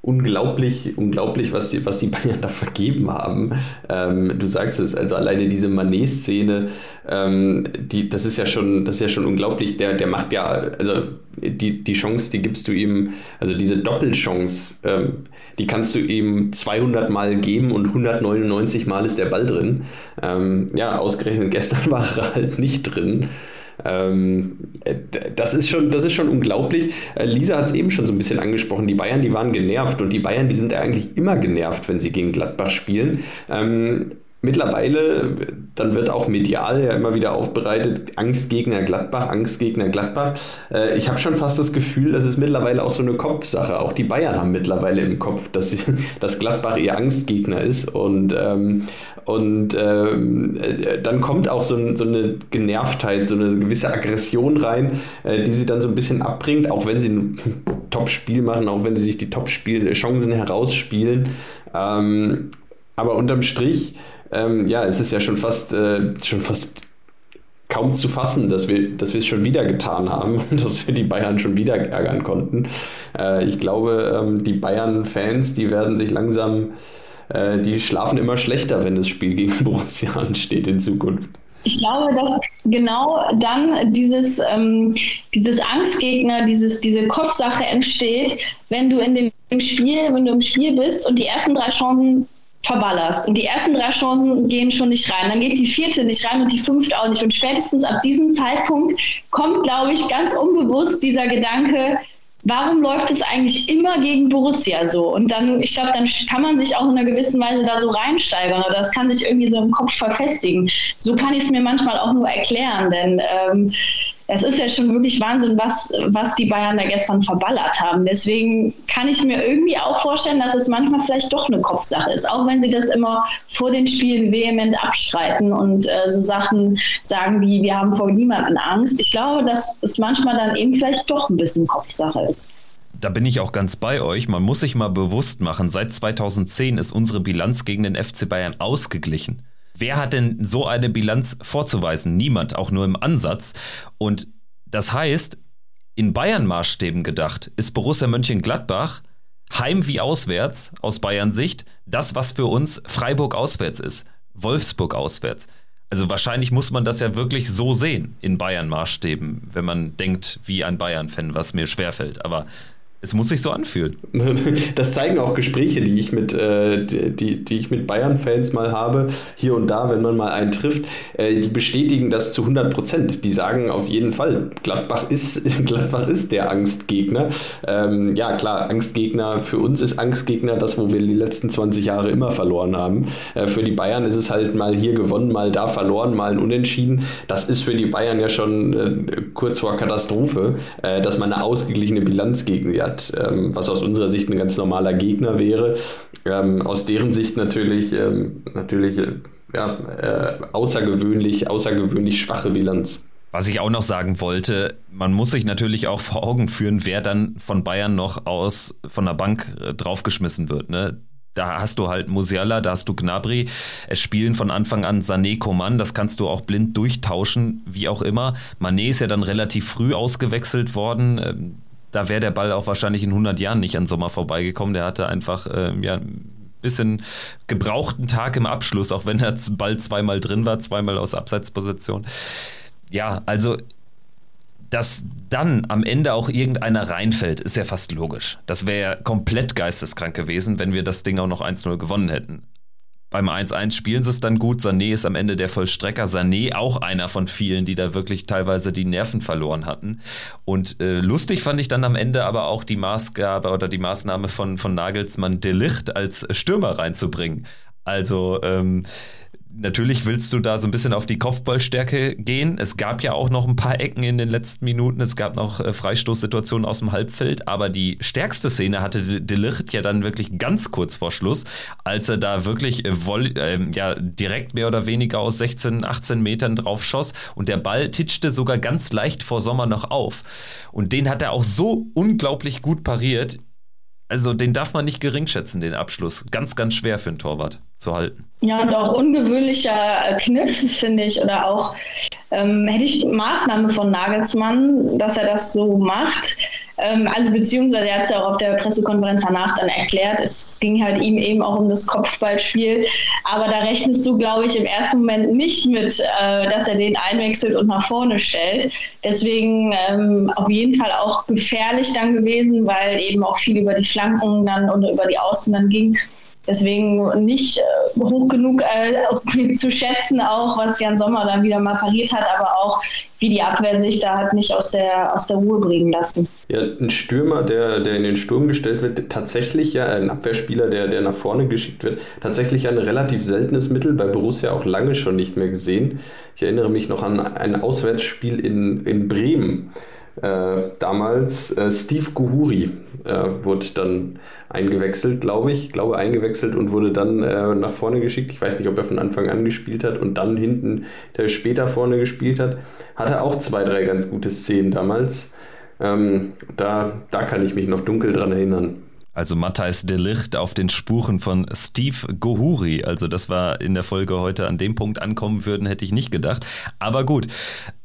unglaublich, unglaublich, was die, was die Bayern da vergeben haben. Ähm, du sagst es, also alleine diese Manet-Szene, ähm, die, das ist ja schon, das ist ja schon unglaublich. Der, der macht ja, also die, die Chance, die gibst du ihm, also diese Doppelchance, ähm, die kannst du ihm 200 Mal geben und 199 Mal ist der Ball drin. Ähm, ja, ausgerechnet gestern war er halt nicht drin. Ähm, das, ist schon, das ist schon unglaublich. Äh, Lisa hat es eben schon so ein bisschen angesprochen. Die Bayern, die waren genervt und die Bayern, die sind eigentlich immer genervt, wenn sie gegen Gladbach spielen. Mittlerweile, dann wird auch medial ja immer wieder aufbereitet, Angstgegner Gladbach, Angstgegner Gladbach. Äh, ich habe schon fast das Gefühl, das ist mittlerweile auch so eine Kopfsache. Auch die Bayern haben mittlerweile im Kopf, dass, sie, dass Gladbach ihr Angstgegner ist. Und, ähm, und ähm, äh, dann kommt auch so, so, eine Genervtheit, so eine gewisse Aggression rein, äh, die sie dann so ein bisschen abbringt, auch wenn sie ein Top-Spiel machen, auch wenn sie sich die Top-Chancen herausspielen. Ähm, aber unterm Strich ähm, ja, es ist ja schon fast, äh, schon fast kaum zu fassen, dass wir, dass wir es schon wieder getan haben dass wir die Bayern schon wieder ärgern konnten. Äh, ich glaube, ähm, die Bayern-Fans, die werden sich langsam, äh, die schlafen immer schlechter, wenn das Spiel gegen Borussia ansteht in Zukunft. Ich glaube, dass genau dann dieses, ähm, dieses Angstgegner, dieses, diese Kopfsache entsteht, wenn du in dem Spiel, wenn du im Spiel bist und die ersten drei Chancen verballerst. Und die ersten drei Chancen gehen schon nicht rein. Dann geht die vierte nicht rein und die fünfte auch nicht. Und spätestens ab diesem Zeitpunkt kommt, glaube ich, ganz unbewusst dieser Gedanke, warum läuft es eigentlich immer gegen Borussia so? Und dann, ich glaube, dann kann man sich auch in einer gewissen Weise da so reinsteigern oder das kann sich irgendwie so im Kopf verfestigen. So kann ich es mir manchmal auch nur erklären, denn ähm, es ist ja schon wirklich Wahnsinn, was, was die Bayern da gestern verballert haben. Deswegen kann ich mir irgendwie auch vorstellen, dass es manchmal vielleicht doch eine Kopfsache ist, auch wenn sie das immer vor den Spielen vehement abstreiten und äh, so Sachen sagen wie, wir haben vor niemandem Angst. Ich glaube, dass es manchmal dann eben vielleicht doch ein bisschen Kopfsache ist. Da bin ich auch ganz bei euch. Man muss sich mal bewusst machen, seit 2010 ist unsere Bilanz gegen den FC Bayern ausgeglichen. Wer hat denn so eine Bilanz vorzuweisen? Niemand, auch nur im Ansatz. Und das heißt, in Bayern-Maßstäben gedacht, ist Borussia Mönchengladbach heim wie auswärts aus Bayern Sicht das, was für uns Freiburg auswärts ist, Wolfsburg auswärts. Also wahrscheinlich muss man das ja wirklich so sehen in Bayern-Maßstäben, wenn man denkt wie ein Bayern-Fan, was mir schwerfällt. Aber es muss sich so anfühlen. Das zeigen auch Gespräche, die ich mit, äh, die, die mit Bayern-Fans mal habe, hier und da, wenn man mal einen trifft. Äh, die bestätigen das zu 100 Prozent. Die sagen auf jeden Fall, Gladbach ist, Gladbach ist der Angstgegner. Ähm, ja, klar, Angstgegner, für uns ist Angstgegner das, wo wir die letzten 20 Jahre immer verloren haben. Äh, für die Bayern ist es halt mal hier gewonnen, mal da verloren, mal ein Unentschieden. Das ist für die Bayern ja schon kurz vor Katastrophe, dass man eine ausgeglichene Bilanz gegen sie hat hat, ähm, was aus unserer Sicht ein ganz normaler Gegner wäre. Ähm, aus deren Sicht natürlich, ähm, natürlich äh, ja, äh, außergewöhnlich, außergewöhnlich schwache Bilanz. Was ich auch noch sagen wollte, man muss sich natürlich auch vor Augen führen, wer dann von Bayern noch aus von der Bank äh, draufgeschmissen wird. Ne? da hast du halt Musiala, da hast du Gnabry. Es spielen von Anfang an Sané, Coman, das kannst du auch blind durchtauschen, wie auch immer. Mané ist ja dann relativ früh ausgewechselt worden. Da wäre der Ball auch wahrscheinlich in 100 Jahren nicht an Sommer vorbeigekommen. Der hatte einfach äh, ja, ein bisschen gebrauchten Tag im Abschluss, auch wenn der Ball zweimal drin war, zweimal aus Abseitsposition. Ja, also dass dann am Ende auch irgendeiner reinfällt, ist ja fast logisch. Das wäre ja komplett geisteskrank gewesen, wenn wir das Ding auch noch 1-0 gewonnen hätten. Beim 1-1 spielen sie es dann gut. Sané ist am Ende der Vollstrecker. Sané auch einer von vielen, die da wirklich teilweise die Nerven verloren hatten. Und äh, lustig fand ich dann am Ende aber auch die Maßgabe oder die Maßnahme von, von Nagelsmann, Delicht als Stürmer reinzubringen. Also ähm, natürlich willst du da so ein bisschen auf die Kopfballstärke gehen. Es gab ja auch noch ein paar Ecken in den letzten Minuten. Es gab noch äh, Freistoßsituationen aus dem Halbfeld. Aber die stärkste Szene hatte Delicht ja dann wirklich ganz kurz vor Schluss, als er da wirklich äh, äh, ja, direkt mehr oder weniger aus 16, 18 Metern drauf schoss. Und der Ball titschte sogar ganz leicht vor Sommer noch auf. Und den hat er auch so unglaublich gut pariert. Also den darf man nicht geringschätzen, den Abschluss. Ganz, ganz schwer für einen Torwart zu halten. Ja, und auch ungewöhnlicher äh, Kniff, finde ich, oder auch ähm, hätte ich Maßnahme von Nagelsmann, dass er das so macht. Ähm, also beziehungsweise er hat es ja auch auf der Pressekonferenz danach dann erklärt. Es ging halt ihm eben auch um das Kopfballspiel. Aber da rechnest du, glaube ich, im ersten Moment nicht mit, äh, dass er den einwechselt und nach vorne stellt. Deswegen ähm, auf jeden Fall auch gefährlich dann gewesen, weil eben auch viel über die Flanken dann und über die Außen dann ging. Deswegen nicht äh, hoch genug äh, zu schätzen, auch was Jan Sommer dann wieder mal pariert hat, aber auch wie die Abwehr sich da hat nicht aus der, aus der Ruhe bringen lassen. Ja, ein Stürmer, der, der in den Sturm gestellt wird, tatsächlich ja, ein Abwehrspieler, der, der nach vorne geschickt wird, tatsächlich ein relativ seltenes Mittel, bei Borussia auch lange schon nicht mehr gesehen. Ich erinnere mich noch an ein Auswärtsspiel in, in Bremen äh, damals äh, Steve Guhuri äh, wurde dann eingewechselt, glaube ich. Glaube eingewechselt und wurde dann äh, nach vorne geschickt. Ich weiß nicht, ob er von Anfang an gespielt hat und dann hinten der später vorne gespielt hat. Hatte auch zwei, drei ganz gute Szenen damals. Ähm, da, da kann ich mich noch dunkel dran erinnern. Also Matthijs de Licht auf den Spuren von Steve Gohuri. Also das war in der Folge heute an dem Punkt ankommen würden, hätte ich nicht gedacht. Aber gut,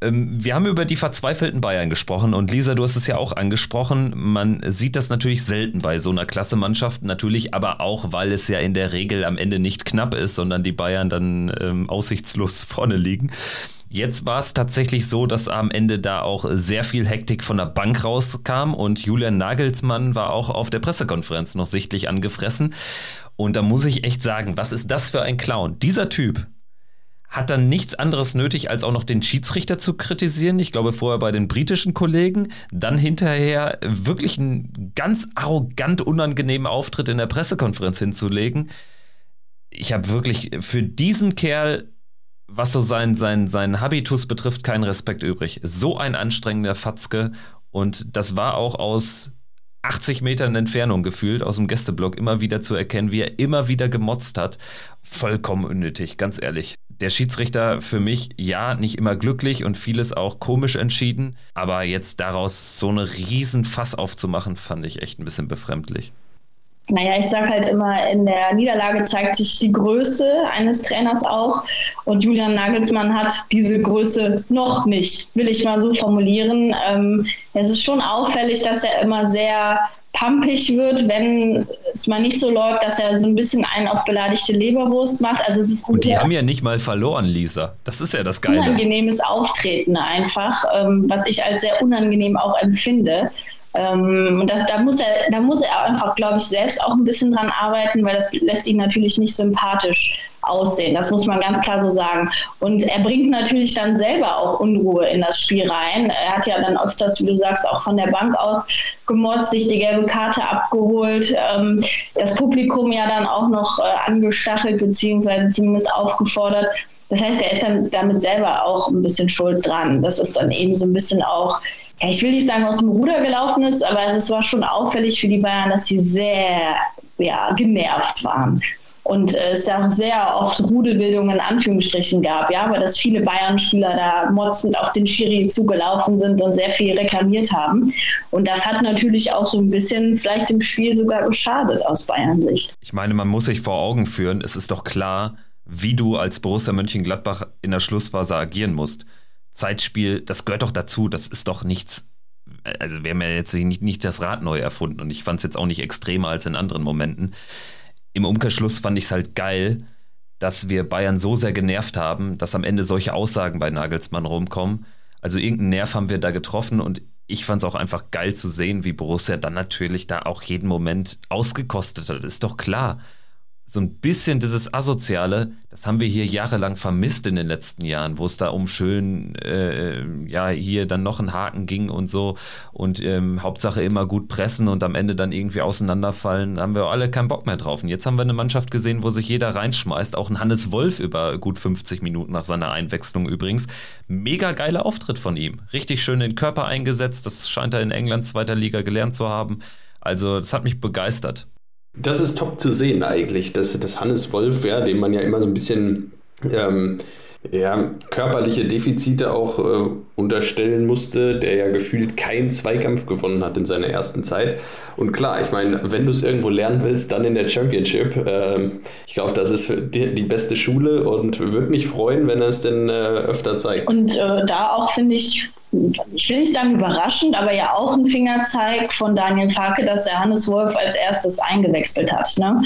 ähm, wir haben über die verzweifelten Bayern gesprochen und Lisa, du hast es ja auch angesprochen. Man sieht das natürlich selten bei so einer Klasse-Mannschaft, natürlich aber auch, weil es ja in der Regel am Ende nicht knapp ist, sondern die Bayern dann ähm, aussichtslos vorne liegen. Jetzt war es tatsächlich so, dass am Ende da auch sehr viel Hektik von der Bank rauskam und Julian Nagelsmann war auch auf der Pressekonferenz noch sichtlich angefressen. Und da muss ich echt sagen, was ist das für ein Clown? Dieser Typ hat dann nichts anderes nötig, als auch noch den Schiedsrichter zu kritisieren. Ich glaube, vorher bei den britischen Kollegen, dann hinterher wirklich einen ganz arrogant unangenehmen Auftritt in der Pressekonferenz hinzulegen. Ich habe wirklich für diesen Kerl was so sein, sein, sein Habitus betrifft, keinen Respekt übrig. So ein anstrengender Fatzke. Und das war auch aus 80 Metern Entfernung gefühlt aus dem Gästeblock immer wieder zu erkennen, wie er immer wieder gemotzt hat. Vollkommen unnötig, ganz ehrlich. Der Schiedsrichter für mich, ja, nicht immer glücklich und vieles auch komisch entschieden, aber jetzt daraus so eine riesen Fass aufzumachen, fand ich echt ein bisschen befremdlich. Naja, ich sage halt immer, in der Niederlage zeigt sich die Größe eines Trainers auch. Und Julian Nagelsmann hat diese Größe noch nicht, will ich mal so formulieren. Ähm, es ist schon auffällig, dass er immer sehr pumpig wird, wenn es mal nicht so läuft, dass er so ein bisschen einen auf beleidigte Leberwurst macht. Also es ist Und die haben ja nicht mal verloren, Lisa. Das ist ja das Geile. Unangenehmes Auftreten einfach, ähm, was ich als sehr unangenehm auch empfinde. Ähm, das, da, muss er, da muss er einfach, glaube ich, selbst auch ein bisschen dran arbeiten, weil das lässt ihn natürlich nicht sympathisch aussehen. Das muss man ganz klar so sagen. Und er bringt natürlich dann selber auch Unruhe in das Spiel rein. Er hat ja dann öfters, wie du sagst, auch von der Bank aus gemotzt, sich die gelbe Karte abgeholt, ähm, das Publikum ja dann auch noch äh, angestachelt, beziehungsweise zumindest aufgefordert. Das heißt, er ist dann damit selber auch ein bisschen schuld dran. Das ist dann eben so ein bisschen auch ich will nicht sagen, aus dem Ruder gelaufen ist, aber es war schon auffällig für die Bayern, dass sie sehr ja, genervt waren. Und äh, es auch sehr oft Rudelbildung in Anführungsstrichen gab, ja, weil dass viele Bayern-Spieler da motzend auf den Schiri zugelaufen sind und sehr viel reklamiert haben. Und das hat natürlich auch so ein bisschen vielleicht im Spiel sogar geschadet aus Bayern-Sicht. Ich meine, man muss sich vor Augen führen, es ist doch klar, wie du als Borussia Mönchengladbach in der Schlussphase agieren musst. Zeitspiel, das gehört doch dazu, das ist doch nichts. Also wir haben ja jetzt nicht, nicht das Rad neu erfunden und ich fand es jetzt auch nicht extremer als in anderen Momenten. Im Umkehrschluss fand ich es halt geil, dass wir Bayern so sehr genervt haben, dass am Ende solche Aussagen bei Nagelsmann rumkommen. Also irgendeinen Nerv haben wir da getroffen und ich fand es auch einfach geil zu sehen, wie Borussia dann natürlich da auch jeden Moment ausgekostet hat. Ist doch klar so ein bisschen dieses Asoziale, das haben wir hier jahrelang vermisst in den letzten Jahren, wo es da um schön, äh, ja, hier dann noch ein Haken ging und so und ähm, Hauptsache immer gut pressen und am Ende dann irgendwie auseinanderfallen, haben wir alle keinen Bock mehr drauf. Und jetzt haben wir eine Mannschaft gesehen, wo sich jeder reinschmeißt, auch ein Hannes Wolf über gut 50 Minuten nach seiner Einwechslung übrigens. Mega geiler Auftritt von ihm. Richtig schön den Körper eingesetzt, das scheint er in England zweiter Liga gelernt zu haben. Also, das hat mich begeistert. Das ist top zu sehen eigentlich, dass, dass Hannes Wolf, ja, dem man ja immer so ein bisschen ähm, ja, körperliche Defizite auch äh, unterstellen musste, der ja gefühlt keinen Zweikampf gewonnen hat in seiner ersten Zeit. Und klar, ich meine, wenn du es irgendwo lernen willst, dann in der Championship. Äh, ich glaube, das ist die, die, beste Schule und würde mich freuen, wenn er es denn äh, öfter zeigt. Und äh, da auch, finde ich, ich will nicht sagen überraschend, aber ja auch ein Fingerzeig von Daniel Farke, dass er Hannes Wolf als erstes eingewechselt hat. Ne?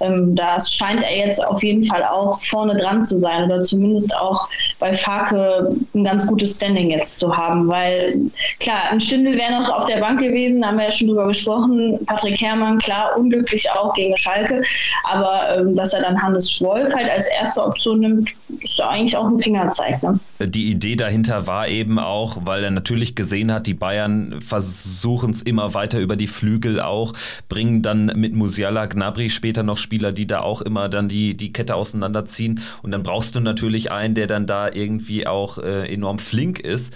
Ähm, da scheint er jetzt auf jeden Fall auch vorne dran zu sein oder zumindest auch bei Farke ein ganz gutes Standing jetzt zu haben, weil klar, ein Stindel wäre noch auf der Bank gewesen, da haben wir ja schon drüber gesprochen. Patrick Herrmann, klar, unglücklich auch gegen Schalke, aber ähm, dass er dann Hannes Wolf halt als erste Option nimmt, ist eigentlich auch ein Fingerzeig. Ne? Die Idee dahinter war eben auch, weil er natürlich gesehen hat, die Bayern versuchen es immer weiter über die Flügel auch, bringen dann mit Musiala, Gnabry später noch Spieler, die da auch immer dann die, die Kette auseinanderziehen. Und dann brauchst du natürlich einen, der dann da irgendwie auch äh, enorm flink ist.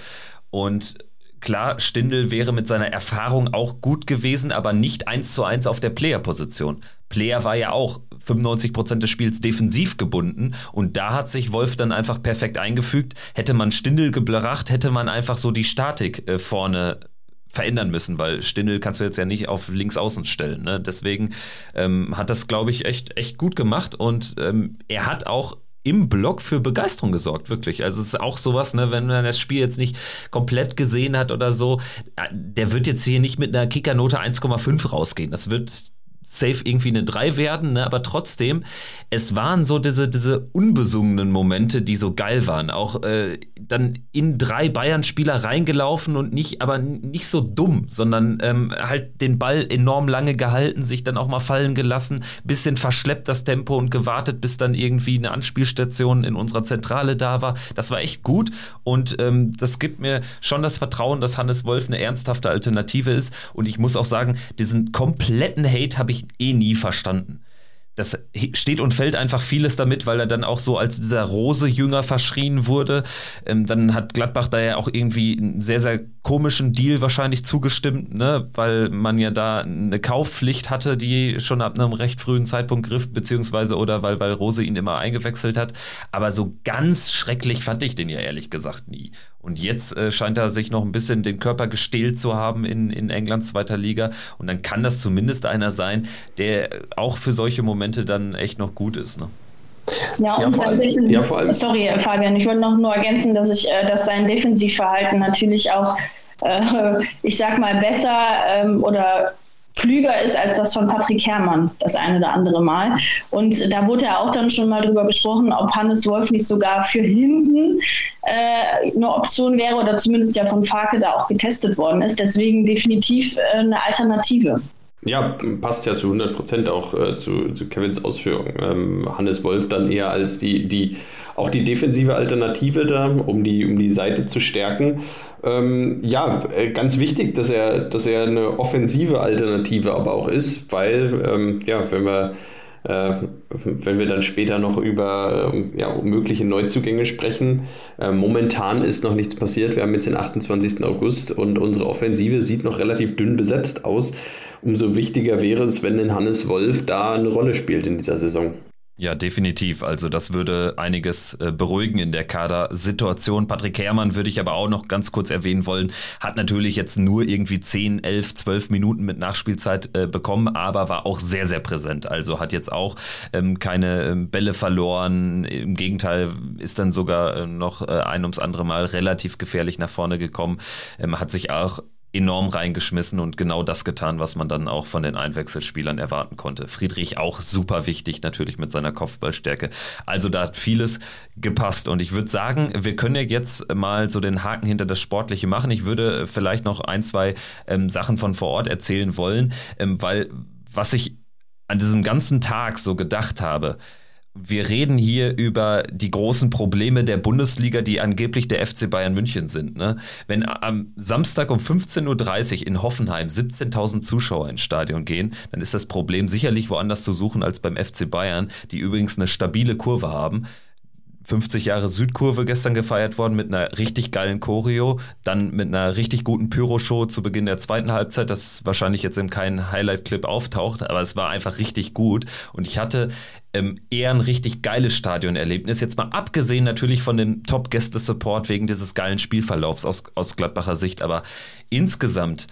Und Klar, Stindl wäre mit seiner Erfahrung auch gut gewesen, aber nicht eins zu eins auf der Player-Position. Player war ja auch 95 Prozent des Spiels defensiv gebunden und da hat sich Wolf dann einfach perfekt eingefügt. Hätte man Stindl gebracht, hätte man einfach so die Statik äh, vorne verändern müssen, weil Stindl kannst du jetzt ja nicht auf links außen stellen. Ne? Deswegen ähm, hat das, glaube ich, echt, echt gut gemacht und ähm, er hat auch im Blog für Begeisterung gesorgt, wirklich. Also es ist auch sowas, ne, wenn man das Spiel jetzt nicht komplett gesehen hat oder so, äh, der wird jetzt hier nicht mit einer Kickernote 1,5 rausgehen. Das wird safe irgendwie eine 3 werden, ne? aber trotzdem, es waren so diese, diese unbesungenen Momente, die so geil waren. Auch äh, dann in drei Bayern-Spieler reingelaufen und nicht, aber nicht so dumm, sondern ähm, halt den Ball enorm lange gehalten, sich dann auch mal fallen gelassen, bisschen verschleppt das Tempo und gewartet, bis dann irgendwie eine Anspielstation in unserer Zentrale da war. Das war echt gut und ähm, das gibt mir schon das Vertrauen, dass Hannes Wolf eine ernsthafte Alternative ist. Und ich muss auch sagen, diesen kompletten Hate habe ich eh nie verstanden das steht und fällt einfach vieles damit, weil er dann auch so als dieser Rose-Jünger verschrien wurde. Ähm, dann hat Gladbach da ja auch irgendwie einen sehr, sehr komischen Deal wahrscheinlich zugestimmt, ne? weil man ja da eine Kaufpflicht hatte, die schon ab einem recht frühen Zeitpunkt griff, beziehungsweise oder weil, weil Rose ihn immer eingewechselt hat. Aber so ganz schrecklich fand ich den ja ehrlich gesagt nie. Und jetzt äh, scheint er sich noch ein bisschen den Körper gestählt zu haben in, in Englands zweiter Liga. Und dann kann das zumindest einer sein, der auch für solche Momente dann echt noch gut ist. Ne? Ja, und ja, sein allem, ja, vor allem. Sorry, Fabian, ich wollte noch nur ergänzen, dass ich, äh, dass sein Defensivverhalten natürlich auch, äh, ich sag mal, besser ähm, oder klüger ist als das von Patrick Herrmann das eine oder andere Mal. Und da wurde ja auch dann schon mal drüber gesprochen, ob Hannes Wolf nicht sogar für hinten äh, eine Option wäre oder zumindest ja von Farke da auch getestet worden ist. Deswegen definitiv äh, eine Alternative. Ja, passt ja zu 100 Prozent auch äh, zu, zu Kevins Ausführungen. Ähm, Hannes Wolf dann eher als die, die, auch die defensive Alternative da, um die, um die Seite zu stärken. Ähm, ja, äh, ganz wichtig, dass er, dass er eine offensive Alternative aber auch ist, weil, ähm, ja, wenn wir wenn wir dann später noch über äh, ja, mögliche Neuzugänge sprechen. Äh, momentan ist noch nichts passiert. Wir haben jetzt den 28. August und unsere Offensive sieht noch relativ dünn besetzt aus. Umso wichtiger wäre es, wenn den Hannes Wolf da eine Rolle spielt in dieser Saison. Ja, definitiv. Also das würde einiges äh, beruhigen in der Kadersituation. Patrick Herrmann würde ich aber auch noch ganz kurz erwähnen wollen, hat natürlich jetzt nur irgendwie 10, 11, 12 Minuten mit Nachspielzeit äh, bekommen, aber war auch sehr, sehr präsent. Also hat jetzt auch ähm, keine ähm, Bälle verloren. Im Gegenteil ist dann sogar äh, noch ein ums andere Mal relativ gefährlich nach vorne gekommen. Ähm, hat sich auch enorm reingeschmissen und genau das getan, was man dann auch von den Einwechselspielern erwarten konnte. Friedrich auch super wichtig natürlich mit seiner Kopfballstärke. Also da hat vieles gepasst und ich würde sagen, wir können ja jetzt mal so den Haken hinter das Sportliche machen. Ich würde vielleicht noch ein, zwei ähm, Sachen von vor Ort erzählen wollen, ähm, weil was ich an diesem ganzen Tag so gedacht habe, wir reden hier über die großen Probleme der Bundesliga, die angeblich der FC Bayern München sind. Ne? Wenn am Samstag um 15.30 Uhr in Hoffenheim 17.000 Zuschauer ins Stadion gehen, dann ist das Problem sicherlich woanders zu suchen als beim FC Bayern, die übrigens eine stabile Kurve haben. 50 Jahre Südkurve gestern gefeiert worden mit einer richtig geilen Choreo, dann mit einer richtig guten Pyro-Show zu Beginn der zweiten Halbzeit, das wahrscheinlich jetzt in keinem Highlight-Clip auftaucht, aber es war einfach richtig gut. Und ich hatte ähm, eher ein richtig geiles Stadionerlebnis, jetzt mal abgesehen natürlich von dem Top-Gäste-Support wegen dieses geilen Spielverlaufs aus, aus Gladbacher Sicht, aber insgesamt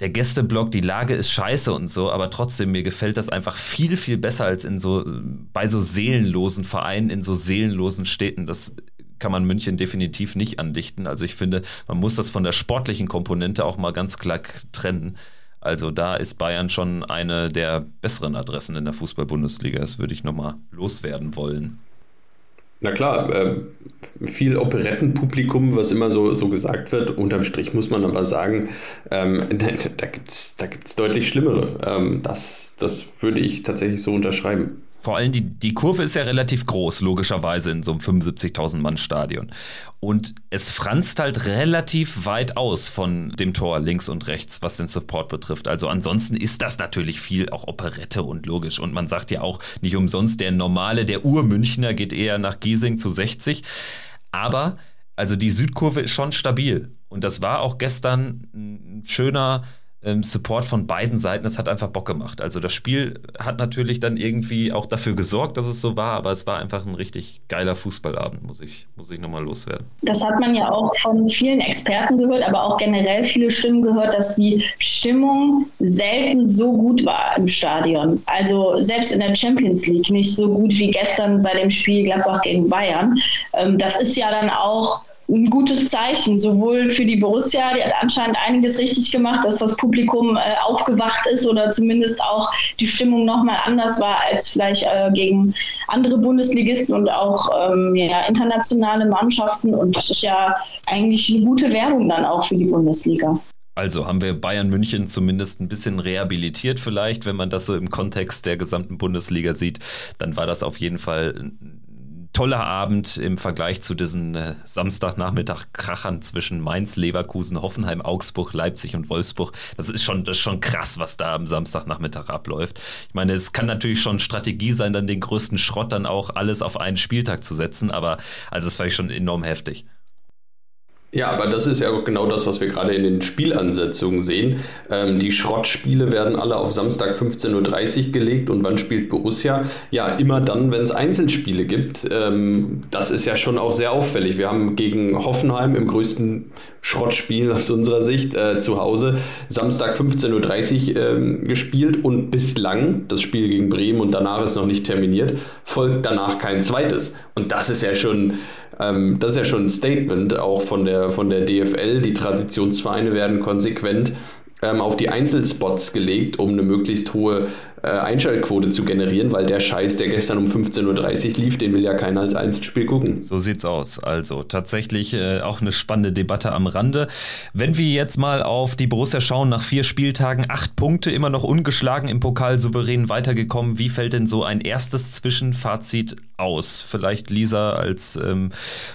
der Gästeblock, die Lage ist scheiße und so, aber trotzdem, mir gefällt das einfach viel, viel besser als in so, bei so seelenlosen Vereinen, in so seelenlosen Städten. Das kann man München definitiv nicht andichten. Also ich finde, man muss das von der sportlichen Komponente auch mal ganz klar trennen. Also da ist Bayern schon eine der besseren Adressen in der Fußball-Bundesliga. Das würde ich nochmal loswerden wollen. Na klar, äh, viel Operettenpublikum, was immer so, so gesagt wird. Unterm Strich muss man aber sagen, ähm, da gibt es da gibt's deutlich schlimmere. Ähm, das, das würde ich tatsächlich so unterschreiben. Vor allem die, die Kurve ist ja relativ groß, logischerweise in so einem 75.000 Mann Stadion. Und es franzt halt relativ weit aus von dem Tor links und rechts, was den Support betrifft. Also ansonsten ist das natürlich viel auch Operette und logisch. Und man sagt ja auch nicht umsonst, der normale, der Urmünchner geht eher nach Giesing zu 60. Aber also die Südkurve ist schon stabil. Und das war auch gestern ein schöner ähm, Support von beiden Seiten. Es hat einfach Bock gemacht. Also das Spiel hat natürlich dann irgendwie auch dafür gesorgt, dass es so war, aber es war einfach ein richtig geiler Fußballabend, muss ich, muss ich nochmal loswerden. Das hat man ja auch von vielen Experten gehört, aber auch generell viele Stimmen gehört, dass die Stimmung selten so gut war im Stadion. Also selbst in der Champions League nicht so gut wie gestern bei dem Spiel Gladbach gegen Bayern. Ähm, das ist ja dann auch ein gutes Zeichen, sowohl für die Borussia, die hat anscheinend einiges richtig gemacht, dass das Publikum äh, aufgewacht ist oder zumindest auch die Stimmung nochmal anders war als vielleicht äh, gegen andere Bundesligisten und auch ähm, ja, internationale Mannschaften. Und das ist ja eigentlich eine gute Werbung dann auch für die Bundesliga. Also haben wir Bayern München zumindest ein bisschen rehabilitiert vielleicht, wenn man das so im Kontext der gesamten Bundesliga sieht, dann war das auf jeden Fall toller Abend im Vergleich zu diesen äh, Samstagnachmittag-Krachern zwischen Mainz, Leverkusen, Hoffenheim, Augsburg, Leipzig und Wolfsburg. Das ist schon, das ist schon krass, was da am Samstagnachmittag abläuft. Ich meine, es kann natürlich schon Strategie sein, dann den größten Schrott dann auch alles auf einen Spieltag zu setzen, aber also es war schon enorm heftig. Ja, aber das ist ja genau das, was wir gerade in den Spielansetzungen sehen. Ähm, die Schrottspiele werden alle auf Samstag 15.30 Uhr gelegt und wann spielt Borussia? Ja, immer dann, wenn es Einzelspiele gibt. Ähm, das ist ja schon auch sehr auffällig. Wir haben gegen Hoffenheim im größten Schrottspiel aus unserer Sicht äh, zu Hause Samstag 15.30 Uhr ähm, gespielt und bislang, das Spiel gegen Bremen und danach ist noch nicht terminiert, folgt danach kein zweites. Und das ist ja schon ähm, das ist ja schon ein Statement auch von der, von der DFL. Die Traditionsvereine werden konsequent ähm, auf die Einzelspots gelegt, um eine möglichst hohe äh, Einschaltquote zu generieren, weil der Scheiß, der gestern um 15.30 Uhr lief, den will ja keiner als Einzelspiel gucken. So sieht's aus. Also tatsächlich äh, auch eine spannende Debatte am Rande. Wenn wir jetzt mal auf die Borussia schauen, nach vier Spieltagen, acht Punkte, immer noch ungeschlagen im Pokal souverän weitergekommen. Wie fällt denn so ein erstes Zwischenfazit aus? Vielleicht Lisa als ähm,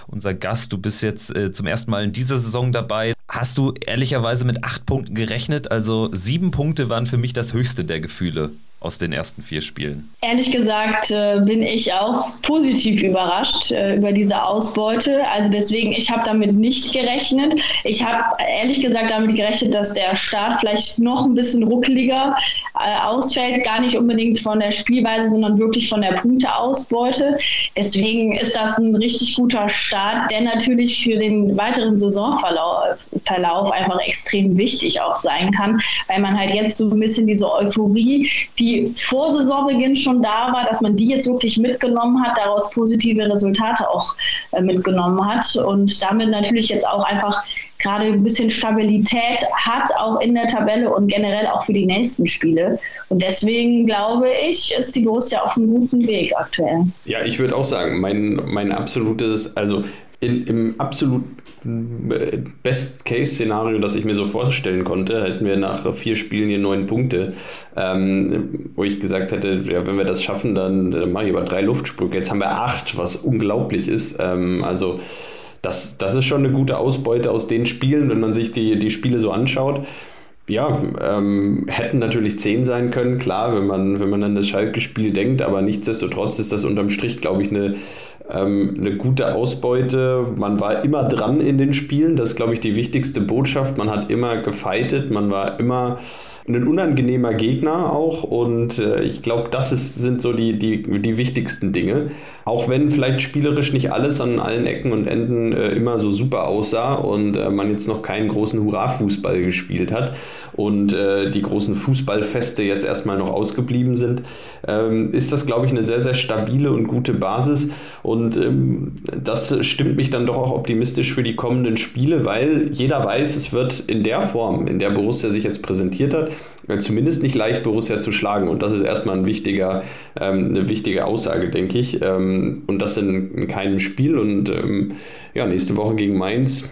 unser Gast, du bist jetzt äh, zum ersten Mal in dieser Saison dabei. Hast du ehrlicherweise mit acht Punkten gerechnet? Also sieben Punkte waren für mich das höchste der Gefühle aus den ersten vier Spielen? Ehrlich gesagt äh, bin ich auch positiv überrascht äh, über diese Ausbeute. Also deswegen, ich habe damit nicht gerechnet. Ich habe ehrlich gesagt damit gerechnet, dass der Start vielleicht noch ein bisschen ruckeliger äh, ausfällt. Gar nicht unbedingt von der Spielweise, sondern wirklich von der Punkteausbeute. Deswegen ist das ein richtig guter Start, der natürlich für den weiteren Saisonverlauf Verlauf einfach extrem wichtig auch sein kann, weil man halt jetzt so ein bisschen diese Euphorie, die vor Saisonbeginn schon da war, dass man die jetzt wirklich mitgenommen hat, daraus positive Resultate auch äh, mitgenommen hat und damit natürlich jetzt auch einfach gerade ein bisschen Stabilität hat, auch in der Tabelle und generell auch für die nächsten Spiele. Und deswegen glaube ich, ist die Borussia auf einem guten Weg aktuell. Ja, ich würde auch sagen, mein, mein absolutes, also in, im absolut Best-Case-Szenario, das ich mir so vorstellen konnte, hätten wir nach vier Spielen hier neun Punkte, ähm, wo ich gesagt hätte, ja, wenn wir das schaffen, dann, dann mache ich aber drei Luftsprünge. Jetzt haben wir acht, was unglaublich ist. Ähm, also das, das ist schon eine gute Ausbeute aus den Spielen, wenn man sich die, die Spiele so anschaut. Ja, ähm, hätten natürlich zehn sein können, klar, wenn man, wenn man an das Schalke-Spiel denkt, aber nichtsdestotrotz ist das unterm Strich, glaube ich, eine, ähm, eine gute Ausbeute. Man war immer dran in den Spielen, das ist, glaube ich, die wichtigste Botschaft. Man hat immer gefeitet, man war immer ein unangenehmer Gegner auch und äh, ich glaube, das ist, sind so die, die, die wichtigsten Dinge. Auch wenn vielleicht spielerisch nicht alles an allen Ecken und Enden äh, immer so super aussah und äh, man jetzt noch keinen großen Hurra-Fußball gespielt hat und äh, die großen Fußballfeste jetzt erstmal noch ausgeblieben sind, ähm, ist das, glaube ich, eine sehr, sehr stabile und gute Basis und ähm, das stimmt mich dann doch auch optimistisch für die kommenden Spiele, weil jeder weiß, es wird in der Form, in der Borussia sich jetzt präsentiert hat, zumindest nicht leicht Borussia zu schlagen. Und das ist erstmal ein wichtiger, ähm, eine wichtige Aussage, denke ich. Ähm, und das in, in, keinem Spiel. Und ähm, ja, nächste Woche gegen Mainz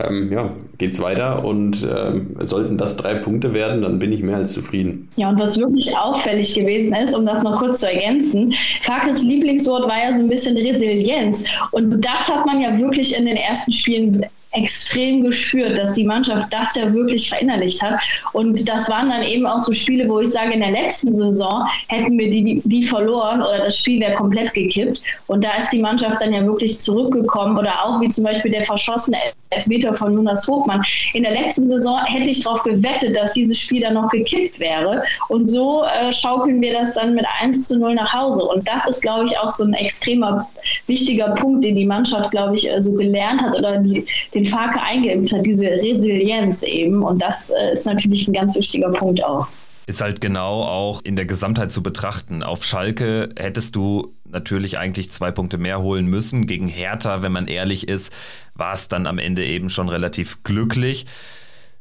ähm, ja, es weiter und ähm, sollten das drei Punkte werden, dann bin ich mehr als zufrieden. Ja, und was wirklich auffällig gewesen ist, um das noch kurz zu ergänzen, Kakes Lieblingswort war ja so ein bisschen Resilienz. Und das hat man ja wirklich in den ersten Spielen extrem gespürt, dass die Mannschaft das ja wirklich verinnerlicht hat. Und das waren dann eben auch so Spiele, wo ich sage, in der letzten Saison hätten wir die, die verloren oder das Spiel wäre komplett gekippt. Und da ist die Mannschaft dann ja wirklich zurückgekommen. Oder auch wie zum Beispiel der verschossene Elfmeter von Jonas Hofmann. In der letzten Saison hätte ich darauf gewettet, dass dieses Spiel dann noch gekippt wäre. Und so äh, schaukeln wir das dann mit 1 zu 0 nach Hause. Und das ist, glaube ich, auch so ein extremer wichtiger Punkt, den die Mannschaft, glaube ich, äh, so gelernt hat oder die, den Farke eingeimpft hat, diese Resilienz eben. Und das äh, ist natürlich ein ganz wichtiger Punkt auch ist halt genau auch in der Gesamtheit zu betrachten. Auf Schalke hättest du natürlich eigentlich zwei Punkte mehr holen müssen. Gegen Hertha, wenn man ehrlich ist, war es dann am Ende eben schon relativ glücklich,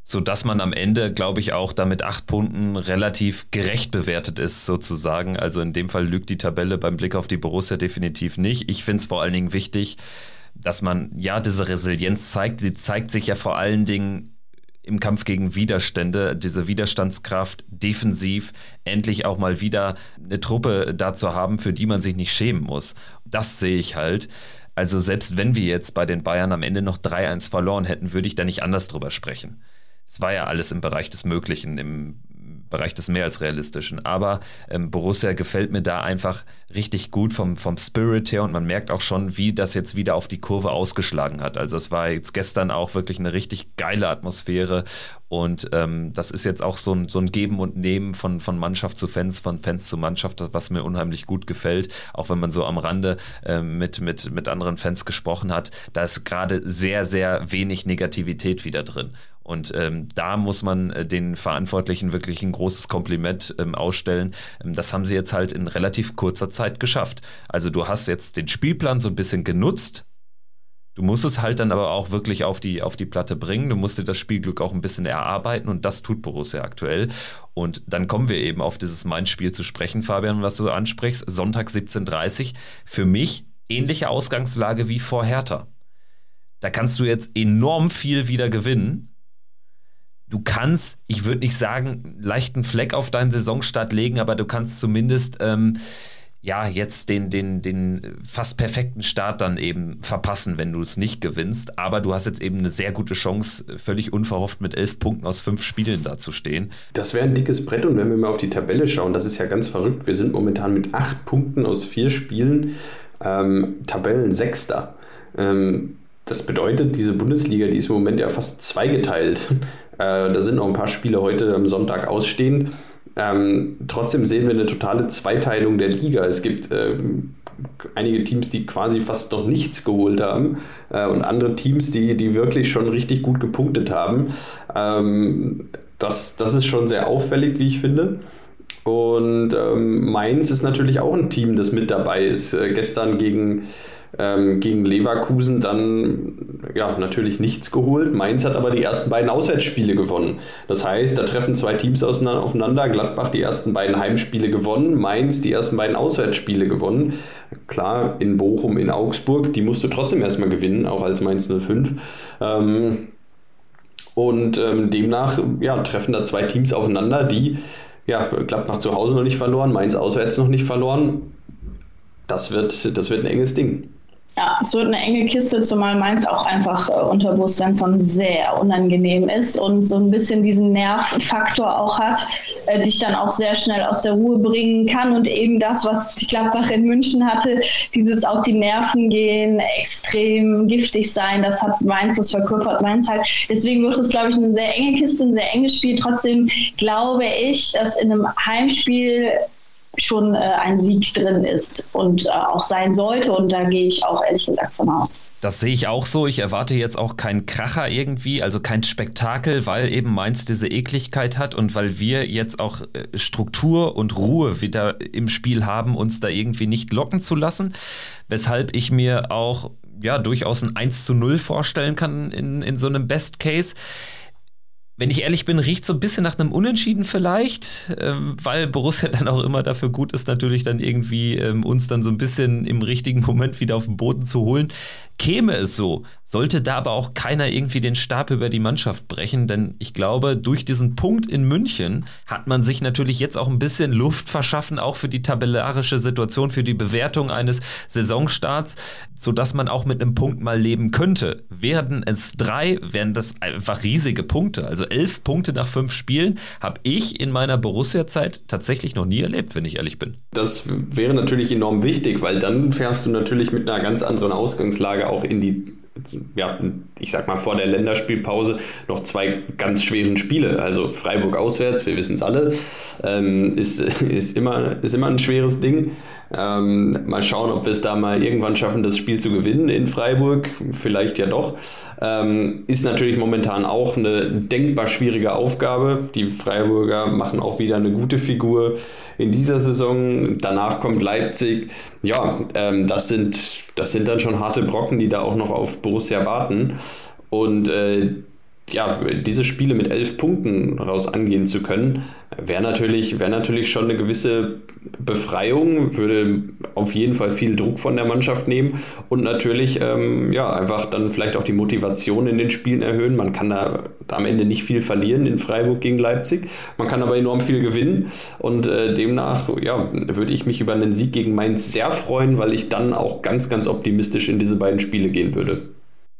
sodass man am Ende, glaube ich, auch da mit acht Punkten relativ gerecht bewertet ist, sozusagen. Also in dem Fall lügt die Tabelle beim Blick auf die Borussia definitiv nicht. Ich finde es vor allen Dingen wichtig, dass man ja diese Resilienz zeigt. Sie zeigt sich ja vor allen Dingen im Kampf gegen Widerstände, diese Widerstandskraft defensiv, endlich auch mal wieder eine Truppe dazu haben, für die man sich nicht schämen muss. Das sehe ich halt. Also selbst wenn wir jetzt bei den Bayern am Ende noch 3-1 verloren hätten, würde ich da nicht anders drüber sprechen. Es war ja alles im Bereich des Möglichen, im Bereich des mehr als realistischen. Aber ähm, Borussia gefällt mir da einfach richtig gut vom, vom Spirit her und man merkt auch schon, wie das jetzt wieder auf die Kurve ausgeschlagen hat. Also es war jetzt gestern auch wirklich eine richtig geile Atmosphäre und ähm, das ist jetzt auch so ein, so ein Geben und Nehmen von, von Mannschaft zu Fans, von Fans zu Mannschaft, was mir unheimlich gut gefällt. Auch wenn man so am Rande äh, mit, mit, mit anderen Fans gesprochen hat, da ist gerade sehr, sehr wenig Negativität wieder drin. Und ähm, da muss man äh, den Verantwortlichen wirklich ein großes Kompliment ähm, ausstellen. Ähm, das haben sie jetzt halt in relativ kurzer Zeit geschafft. Also du hast jetzt den Spielplan so ein bisschen genutzt. Du musst es halt dann aber auch wirklich auf die, auf die Platte bringen. Du musst dir das Spielglück auch ein bisschen erarbeiten und das tut Borussia aktuell. Und dann kommen wir eben auf dieses Mainz-Spiel zu sprechen, Fabian, was du ansprichst. Sonntag 17.30 Uhr. Für mich ähnliche Ausgangslage wie vor Hertha. Da kannst du jetzt enorm viel wieder gewinnen du kannst, ich würde nicht sagen, leichten Fleck auf deinen Saisonstart legen, aber du kannst zumindest ähm, ja jetzt den, den, den fast perfekten Start dann eben verpassen, wenn du es nicht gewinnst. Aber du hast jetzt eben eine sehr gute Chance, völlig unverhofft mit elf Punkten aus fünf Spielen dazustehen. Das wäre ein dickes Brett und wenn wir mal auf die Tabelle schauen, das ist ja ganz verrückt. Wir sind momentan mit acht Punkten aus vier Spielen ähm, Tabellensechster. Ähm, das bedeutet, diese Bundesliga, die ist im Moment ja fast zweigeteilt. Äh, da sind noch ein paar Spiele heute am Sonntag ausstehend. Ähm, trotzdem sehen wir eine totale Zweiteilung der Liga. Es gibt äh, einige Teams, die quasi fast noch nichts geholt haben äh, und andere Teams, die, die wirklich schon richtig gut gepunktet haben. Ähm, das, das ist schon sehr auffällig, wie ich finde. Und ähm, Mainz ist natürlich auch ein Team, das mit dabei ist. Äh, gestern gegen ähm, gegen Leverkusen dann ja natürlich nichts geholt. Mainz hat aber die ersten beiden Auswärtsspiele gewonnen. Das heißt, da treffen zwei Teams aufeinander. Gladbach die ersten beiden Heimspiele gewonnen, Mainz die ersten beiden Auswärtsspiele gewonnen. Klar, in Bochum, in Augsburg, die musst du trotzdem erstmal gewinnen, auch als Mainz 05. Ähm, und ähm, demnach ja, treffen da zwei Teams aufeinander, die ja, Gladbach zu Hause noch nicht verloren, Mainz auswärts noch nicht verloren. Das wird, das wird ein enges Ding. Ja, es wird eine enge Kiste, zumal Mainz auch einfach äh, unter Bo Svensson sehr unangenehm ist und so ein bisschen diesen Nervfaktor auch hat, äh, dich dann auch sehr schnell aus der Ruhe bringen kann und eben das, was die Gladbach in München hatte, dieses auf die Nerven gehen, extrem giftig sein, das hat Mainz, das verkörpert Mainz halt. Deswegen wird es, glaube ich, eine sehr enge Kiste, ein sehr enges Spiel. Trotzdem glaube ich, dass in einem Heimspiel schon äh, ein Sieg drin ist und äh, auch sein sollte. Und da gehe ich auch ehrlich gesagt von aus. Das sehe ich auch so. Ich erwarte jetzt auch keinen Kracher irgendwie, also kein Spektakel, weil eben Mainz diese Ekligkeit hat und weil wir jetzt auch äh, Struktur und Ruhe wieder im Spiel haben, uns da irgendwie nicht locken zu lassen. Weshalb ich mir auch ja durchaus ein 1 zu 0 vorstellen kann in, in so einem Best Case wenn ich ehrlich bin, riecht so ein bisschen nach einem Unentschieden vielleicht, ähm, weil Borussia dann auch immer dafür gut ist, natürlich dann irgendwie ähm, uns dann so ein bisschen im richtigen Moment wieder auf den Boden zu holen. Käme es so, sollte da aber auch keiner irgendwie den Stab über die Mannschaft brechen, denn ich glaube, durch diesen Punkt in München hat man sich natürlich jetzt auch ein bisschen Luft verschaffen, auch für die tabellarische Situation, für die Bewertung eines Saisonstarts, sodass man auch mit einem Punkt mal leben könnte. Werden es drei, wären das einfach riesige Punkte. Also elf Punkte nach fünf Spielen habe ich in meiner Borussia-Zeit tatsächlich noch nie erlebt, wenn ich ehrlich bin. Das wäre natürlich enorm wichtig, weil dann fährst du natürlich mit einer ganz anderen Ausgangslage auch in die wir ich sag mal, vor der Länderspielpause noch zwei ganz schweren Spiele. Also Freiburg auswärts, wir wissen es alle, ähm, ist, ist, immer, ist immer ein schweres Ding. Ähm, mal schauen, ob wir es da mal irgendwann schaffen, das Spiel zu gewinnen in Freiburg. Vielleicht ja doch. Ähm, ist natürlich momentan auch eine denkbar schwierige Aufgabe. Die Freiburger machen auch wieder eine gute Figur in dieser Saison. Danach kommt Leipzig. Ja, ähm, das, sind, das sind dann schon harte Brocken, die da auch noch auf Borussia warten. Und äh, ja, diese Spiele mit elf Punkten raus angehen zu können, wäre natürlich, wär natürlich schon eine gewisse Befreiung, würde auf jeden Fall viel Druck von der Mannschaft nehmen und natürlich ähm, ja, einfach dann vielleicht auch die Motivation in den Spielen erhöhen. Man kann da am Ende nicht viel verlieren in Freiburg gegen Leipzig, man kann aber enorm viel gewinnen und äh, demnach ja, würde ich mich über einen Sieg gegen Mainz sehr freuen, weil ich dann auch ganz, ganz optimistisch in diese beiden Spiele gehen würde.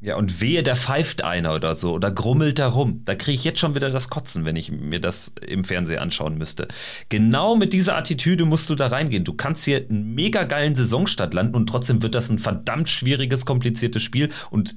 Ja, und wehe, der pfeift einer oder so oder grummelt da rum. Da kriege ich jetzt schon wieder das Kotzen, wenn ich mir das im Fernsehen anschauen müsste. Genau mit dieser Attitüde musst du da reingehen. Du kannst hier einen mega geilen Saisonstart landen und trotzdem wird das ein verdammt schwieriges, kompliziertes Spiel. Und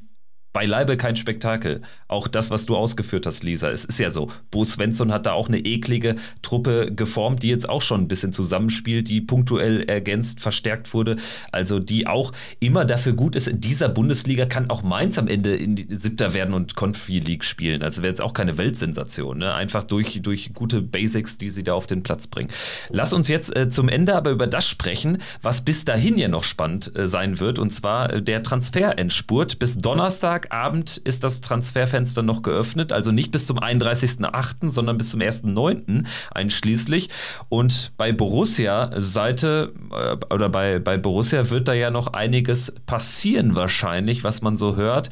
beileibe kein Spektakel. Auch das, was du ausgeführt hast, Lisa. Es ist ja so. Bo Svensson hat da auch eine eklige Truppe geformt, die jetzt auch schon ein bisschen zusammenspielt, die punktuell ergänzt, verstärkt wurde. Also die auch immer dafür gut ist. In dieser Bundesliga kann auch Mainz am Ende in die Siebter werden und Confi League spielen. Also wäre jetzt auch keine Weltsensation. Ne? Einfach durch, durch gute Basics, die sie da auf den Platz bringen. Lass uns jetzt äh, zum Ende aber über das sprechen, was bis dahin ja noch spannend äh, sein wird. Und zwar äh, der Transferendspurt. Bis Donnerstag Donnerstagabend ist das Transferfenster noch geöffnet, also nicht bis zum 31.08., sondern bis zum 1.09. einschließlich. Und bei Borussia-Seite äh, oder bei, bei Borussia wird da ja noch einiges passieren wahrscheinlich, was man so hört.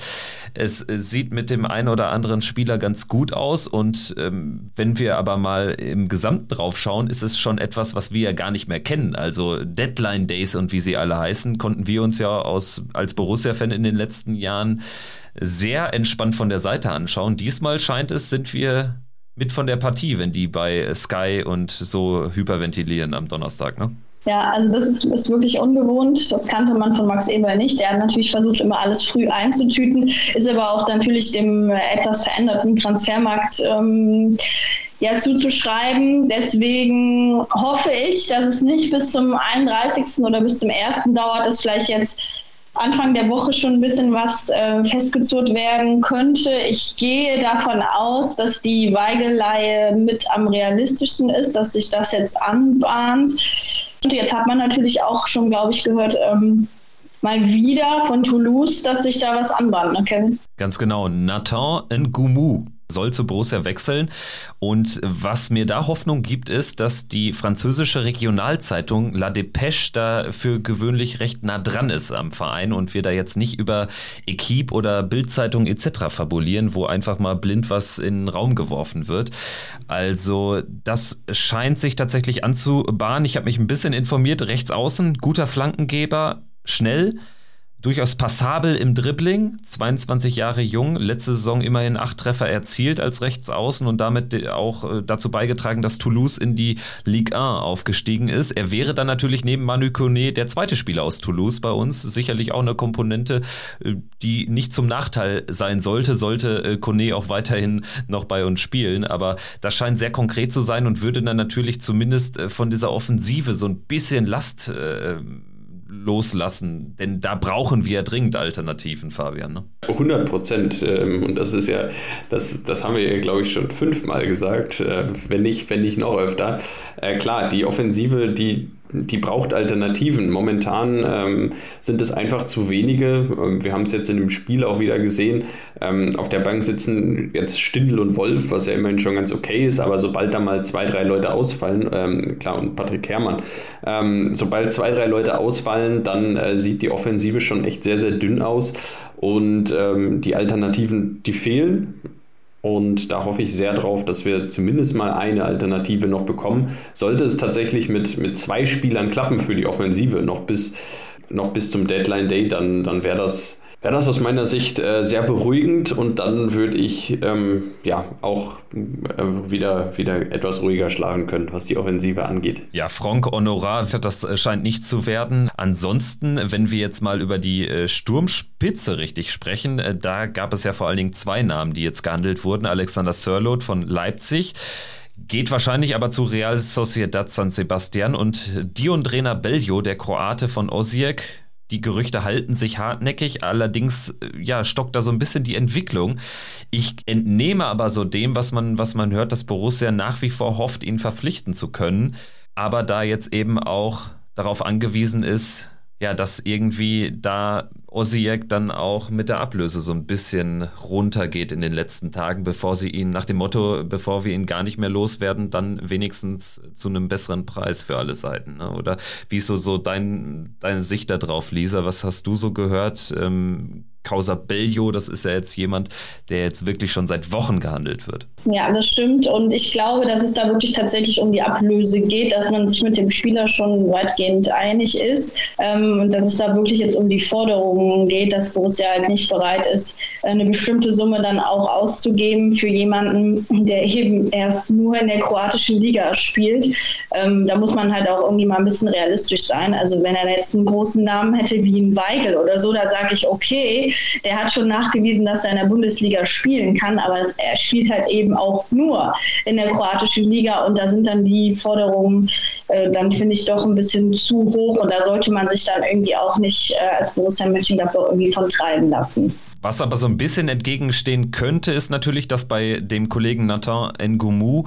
Es sieht mit dem einen oder anderen Spieler ganz gut aus und ähm, wenn wir aber mal im Gesamten drauf schauen, ist es schon etwas, was wir ja gar nicht mehr kennen. Also Deadline Days und wie sie alle heißen, konnten wir uns ja aus, als Borussia-Fan in den letzten Jahren sehr entspannt von der Seite anschauen. Diesmal scheint es, sind wir mit von der Partie, wenn die bei Sky und so hyperventilieren am Donnerstag, ne? Ja, also das ist, ist wirklich ungewohnt. Das kannte man von Max Eber nicht. Der hat natürlich versucht, immer alles früh einzutüten, ist aber auch natürlich dem etwas veränderten Transfermarkt ähm, ja, zuzuschreiben. Deswegen hoffe ich, dass es nicht bis zum 31. oder bis zum 1. dauert, dass vielleicht jetzt Anfang der Woche schon ein bisschen was äh, festgezurrt werden könnte. Ich gehe davon aus, dass die Weigeleihe mit am realistischsten ist, dass sich das jetzt anbahnt. Und jetzt hat man natürlich auch schon, glaube ich, gehört, ähm, mal wieder von Toulouse, dass sich da was anbahnt, ne? Ganz genau. Nathan Ngoumu soll zu Borussia wechseln. Und was mir da Hoffnung gibt, ist, dass die französische Regionalzeitung La Dépêche da für gewöhnlich recht nah dran ist am Verein und wir da jetzt nicht über Equipe oder Bildzeitung etc. fabulieren, wo einfach mal blind was in den Raum geworfen wird. Also das scheint sich tatsächlich anzubahnen. Ich habe mich ein bisschen informiert. Rechts außen, guter Flankengeber, schnell durchaus passabel im Dribbling, 22 Jahre jung, letzte Saison immerhin acht Treffer erzielt als Rechtsaußen und damit auch äh, dazu beigetragen, dass Toulouse in die Ligue 1 aufgestiegen ist. Er wäre dann natürlich neben Manu Kone der zweite Spieler aus Toulouse bei uns, sicherlich auch eine Komponente, äh, die nicht zum Nachteil sein sollte, sollte äh, Kone auch weiterhin noch bei uns spielen, aber das scheint sehr konkret zu sein und würde dann natürlich zumindest von dieser Offensive so ein bisschen Last loslassen? Denn da brauchen wir dringend Alternativen, Fabian. Ne? 100 Prozent. Ähm, und das ist ja, das, das haben wir glaube ich, schon fünfmal gesagt, äh, wenn nicht, wenn nicht noch öfter. Äh, klar, die Offensive, die die braucht Alternativen. Momentan ähm, sind es einfach zu wenige. Ähm, wir haben es jetzt in dem Spiel auch wieder gesehen. Ähm, auf der Bank sitzen jetzt Stindl und Wolf, was ja immerhin schon ganz okay ist, aber sobald da mal zwei, drei Leute ausfallen, ähm, klar, und Patrick Herrmann, ähm, sobald zwei, drei Leute ausfallen, dann äh, sieht die Offensive schon echt sehr, sehr dünn aus. Und ähm, die Alternativen, die fehlen. Und da hoffe ich sehr drauf, dass wir zumindest mal eine Alternative noch bekommen. Sollte es tatsächlich mit, mit zwei Spielern klappen für die Offensive noch bis, noch bis zum Deadline Day, dann, dann wäre das wäre das aus meiner Sicht äh, sehr beruhigend und dann würde ich ähm, ja auch äh, wieder, wieder etwas ruhiger schlagen können, was die Offensive angeht. Ja, Franck Honorar, das äh, scheint nicht zu werden. Ansonsten, wenn wir jetzt mal über die äh, Sturmspitze richtig sprechen, äh, da gab es ja vor allen Dingen zwei Namen, die jetzt gehandelt wurden. Alexander Sörloth von Leipzig. Geht wahrscheinlich aber zu Real Sociedad San Sebastian und Dion Drena Beljo, der Kroate von Osijek, die Gerüchte halten sich hartnäckig, allerdings äh, ja, stockt da so ein bisschen die Entwicklung. Ich entnehme aber so dem, was man, was man hört, dass Borussia nach wie vor hofft, ihn verpflichten zu können, aber da jetzt eben auch darauf angewiesen ist, ja, dass irgendwie da Osijek dann auch mit der Ablöse so ein bisschen runtergeht in den letzten Tagen, bevor sie ihn nach dem Motto, bevor wir ihn gar nicht mehr loswerden, dann wenigstens zu einem besseren Preis für alle Seiten. Ne? Oder wie ist so, so dein, deine Sicht darauf, Lisa? Was hast du so gehört? Ähm, Causa Bellio, das ist ja jetzt jemand, der jetzt wirklich schon seit Wochen gehandelt wird. Ja, das stimmt. Und ich glaube, dass es da wirklich tatsächlich um die Ablöse geht, dass man sich mit dem Spieler schon weitgehend einig ist ähm, und dass es da wirklich jetzt um die Forderungen geht, dass Borussia halt nicht bereit ist, eine bestimmte Summe dann auch auszugeben für jemanden, der eben erst nur in der kroatischen Liga spielt. Ähm, da muss man halt auch irgendwie mal ein bisschen realistisch sein. Also wenn er jetzt einen großen Namen hätte wie ein Weigel oder so, da sage ich, okay, er hat schon nachgewiesen, dass er in der Bundesliga spielen kann, aber er spielt halt eben auch nur in der kroatischen Liga und da sind dann die Forderungen äh, dann finde ich doch ein bisschen zu hoch und da sollte man sich dann irgendwie auch nicht äh, als Borussia Mönchengladbach irgendwie von treiben lassen. Was aber so ein bisschen entgegenstehen könnte, ist natürlich, dass bei dem Kollegen Nathan Ngoumu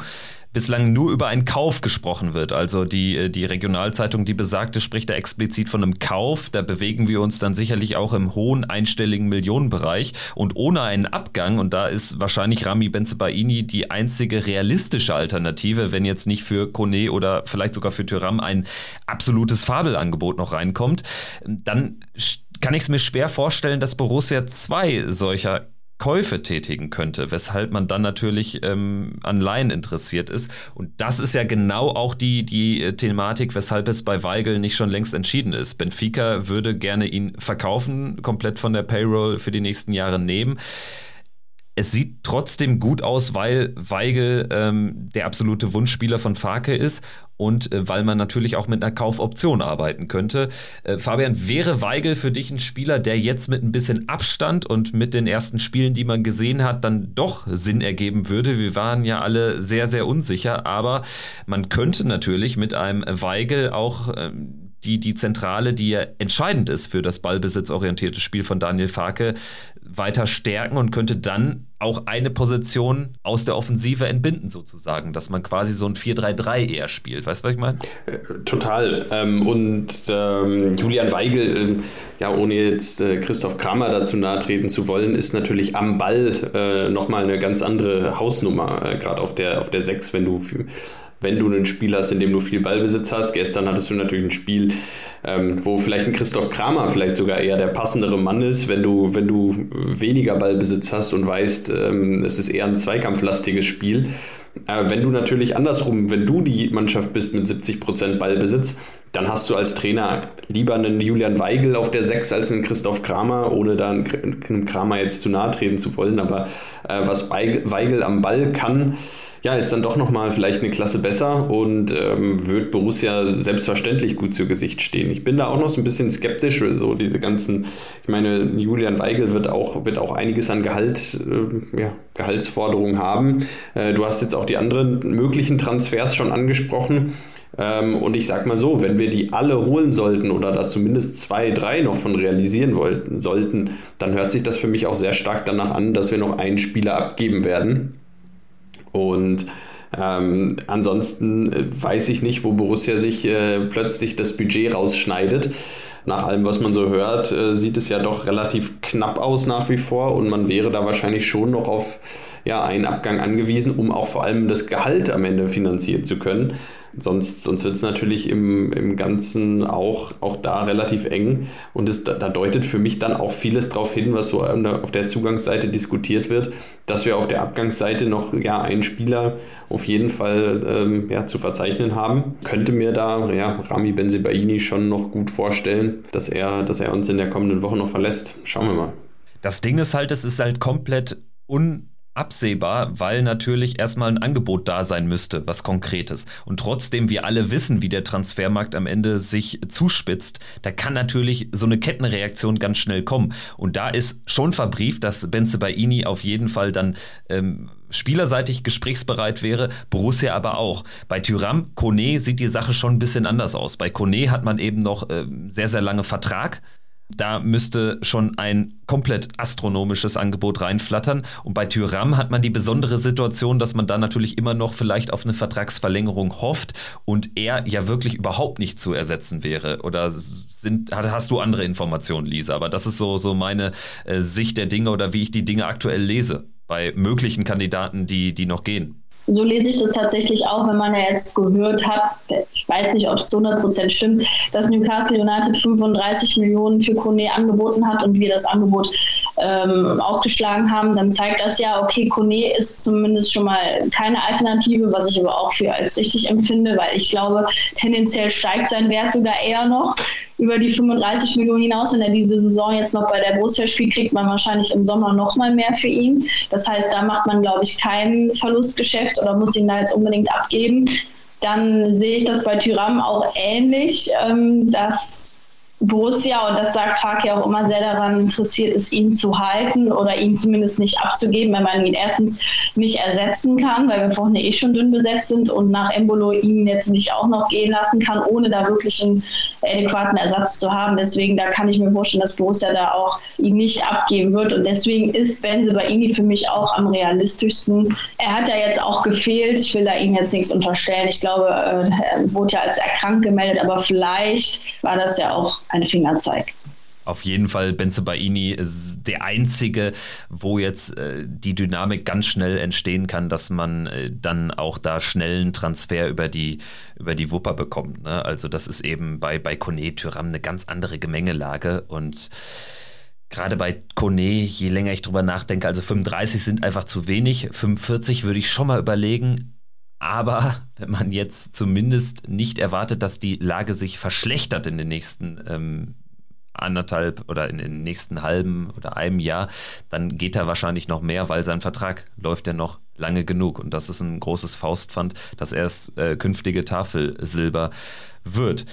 bislang nur über einen Kauf gesprochen wird. Also die, äh, die Regionalzeitung, die besagte, spricht da explizit von einem Kauf. Da bewegen wir uns dann sicherlich auch im hohen einstelligen Millionenbereich. Und ohne einen Abgang, und da ist wahrscheinlich Rami Benzebaini die einzige realistische Alternative, wenn jetzt nicht für Kone oder vielleicht sogar für Tyram ein absolutes Fabelangebot noch reinkommt, dann kann ich es mir schwer vorstellen, dass Borussia zwei solcher Käufe tätigen könnte, weshalb man dann natürlich ähm, an Laien interessiert ist. Und das ist ja genau auch die, die äh, Thematik, weshalb es bei Weigel nicht schon längst entschieden ist. Benfica würde gerne ihn verkaufen, komplett von der Payroll für die nächsten Jahre nehmen. Es sieht trotzdem gut aus, weil Weigel ähm, der absolute Wunschspieler von Farke ist und äh, weil man natürlich auch mit einer Kaufoption arbeiten könnte. Äh, Fabian, wäre Weigel für dich ein Spieler, der jetzt mit ein bisschen Abstand und mit den ersten Spielen, die man gesehen hat, dann doch Sinn ergeben würde? Wir waren ja alle sehr, sehr unsicher, aber man könnte natürlich mit einem Weigel auch ähm, die, die Zentrale, die ja entscheidend ist für das ballbesitzorientierte Spiel von Daniel Farke, weiter stärken und könnte dann auch eine Position aus der Offensive entbinden, sozusagen, dass man quasi so ein 4-3-3 eher spielt. Weißt du, was ich meine? Äh, total. Ähm, und ähm, Julian Weigel, äh, ja, ohne jetzt äh, Christoph Kramer dazu nahe treten zu wollen, ist natürlich am Ball nochmal eine ganz andere Hausnummer, gerade auf der, auf der 6, wenn du wenn du ein Spiel hast, in dem du viel Ballbesitz hast. Gestern hattest du natürlich ein Spiel, ähm, wo vielleicht ein Christoph Kramer vielleicht sogar eher der passendere Mann ist, wenn du, wenn du weniger Ballbesitz hast und weißt, ähm, es ist eher ein zweikampflastiges Spiel. Äh, wenn du natürlich andersrum, wenn du die Mannschaft bist mit 70% Ballbesitz, dann hast du als Trainer lieber einen Julian Weigel auf der 6 als einen Christoph Kramer, ohne da einem Kramer jetzt zu nahe treten zu wollen. Aber äh, was Weigel am Ball kann, ja, ist dann doch nochmal vielleicht eine Klasse besser und ähm, wird Borussia selbstverständlich gut zu Gesicht stehen. Ich bin da auch noch so ein bisschen skeptisch, so diese ganzen, ich meine, Julian Weigel wird auch, wird auch einiges an Gehalt, äh, ja, Gehaltsforderungen haben. Äh, du hast jetzt auch die anderen möglichen Transfers schon angesprochen. Ähm, und ich sag mal so, wenn wir die alle holen sollten oder da zumindest zwei, drei noch von realisieren wollten, sollten, dann hört sich das für mich auch sehr stark danach an, dass wir noch einen Spieler abgeben werden. Und ähm, ansonsten äh, weiß ich nicht, wo Borussia sich äh, plötzlich das Budget rausschneidet. Nach allem, was man so hört, äh, sieht es ja doch relativ knapp aus nach wie vor und man wäre da wahrscheinlich schon noch auf ja, einen Abgang angewiesen, um auch vor allem das Gehalt am Ende finanzieren zu können. Sonst, sonst wird es natürlich im, im Ganzen auch, auch da relativ eng. Und es, da, deutet für mich dann auch vieles darauf hin, was so auf der Zugangsseite diskutiert wird, dass wir auf der Abgangsseite noch ja, einen Spieler auf jeden Fall ähm, ja, zu verzeichnen haben. Könnte mir da ja, Rami Benzebaini schon noch gut vorstellen, dass er, dass er uns in der kommenden Woche noch verlässt. Schauen wir mal. Das Ding ist halt, es ist halt komplett un absehbar, weil natürlich erstmal ein Angebot da sein müsste, was konkretes. Und trotzdem wir alle wissen, wie der Transfermarkt am Ende sich zuspitzt, da kann natürlich so eine Kettenreaktion ganz schnell kommen. Und da ist schon verbrieft, dass Benze Baini auf jeden Fall dann ähm, spielerseitig gesprächsbereit wäre, Borussia aber auch. Bei Tyram, Kone sieht die Sache schon ein bisschen anders aus. Bei Kone hat man eben noch äh, sehr, sehr lange Vertrag. Da müsste schon ein komplett astronomisches Angebot reinflattern. Und bei Tyram hat man die besondere Situation, dass man da natürlich immer noch vielleicht auf eine Vertragsverlängerung hofft und er ja wirklich überhaupt nicht zu ersetzen wäre. Oder sind, hast du andere Informationen, Lisa? Aber das ist so, so meine äh, Sicht der Dinge oder wie ich die Dinge aktuell lese bei möglichen Kandidaten, die, die noch gehen so lese ich das tatsächlich auch, wenn man ja jetzt gehört hat, ich weiß nicht, ob es zu 100% stimmt, dass Newcastle United 35 Millionen für Kone angeboten hat und wir das Angebot ähm, ausgeschlagen haben, dann zeigt das ja, okay, Kone ist zumindest schon mal keine Alternative, was ich aber auch für als richtig empfinde, weil ich glaube, tendenziell steigt sein Wert sogar eher noch über die 35 Millionen hinaus. Wenn er diese Saison jetzt noch bei der Borussia spielt, kriegt man wahrscheinlich im Sommer noch mal mehr für ihn. Das heißt, da macht man, glaube ich, kein Verlustgeschäft oder muss ihn da jetzt unbedingt abgeben. Dann sehe ich das bei Tyram auch ähnlich, ähm, dass Borussia, und das sagt Faki auch immer sehr daran interessiert ist, ihn zu halten oder ihn zumindest nicht abzugeben, wenn man ihn erstens nicht ersetzen kann, weil wir vorne eh schon dünn besetzt sind und nach Embolo ihn jetzt nicht auch noch gehen lassen kann, ohne da wirklich einen adäquaten Ersatz zu haben. Deswegen, da kann ich mir vorstellen, dass Borussia da auch ihn nicht abgeben wird. Und deswegen ist Benze Baini für mich auch am realistischsten. Er hat ja jetzt auch gefehlt. Ich will da ihm jetzt nichts unterstellen. Ich glaube, äh, er wurde ja als erkrankt gemeldet, aber vielleicht war das ja auch ein Fingerzeig. Auf jeden Fall Benze Baini ist der einzige, wo jetzt äh, die Dynamik ganz schnell entstehen kann, dass man äh, dann auch da schnellen Transfer über die, über die Wupper bekommt. Ne? Also das ist eben bei, bei Kone Tyram eine ganz andere Gemengelage und gerade bei Kone, je länger ich drüber nachdenke, also 35 sind einfach zu wenig, 45 würde ich schon mal überlegen, aber wenn man jetzt zumindest nicht erwartet, dass die Lage sich verschlechtert in den nächsten ähm, anderthalb oder in den nächsten halben oder einem Jahr, dann geht da wahrscheinlich noch mehr, weil sein Vertrag läuft ja noch lange genug. Und das ist ein großes Faustpfand, dass er das äh, künftige Tafelsilber wird.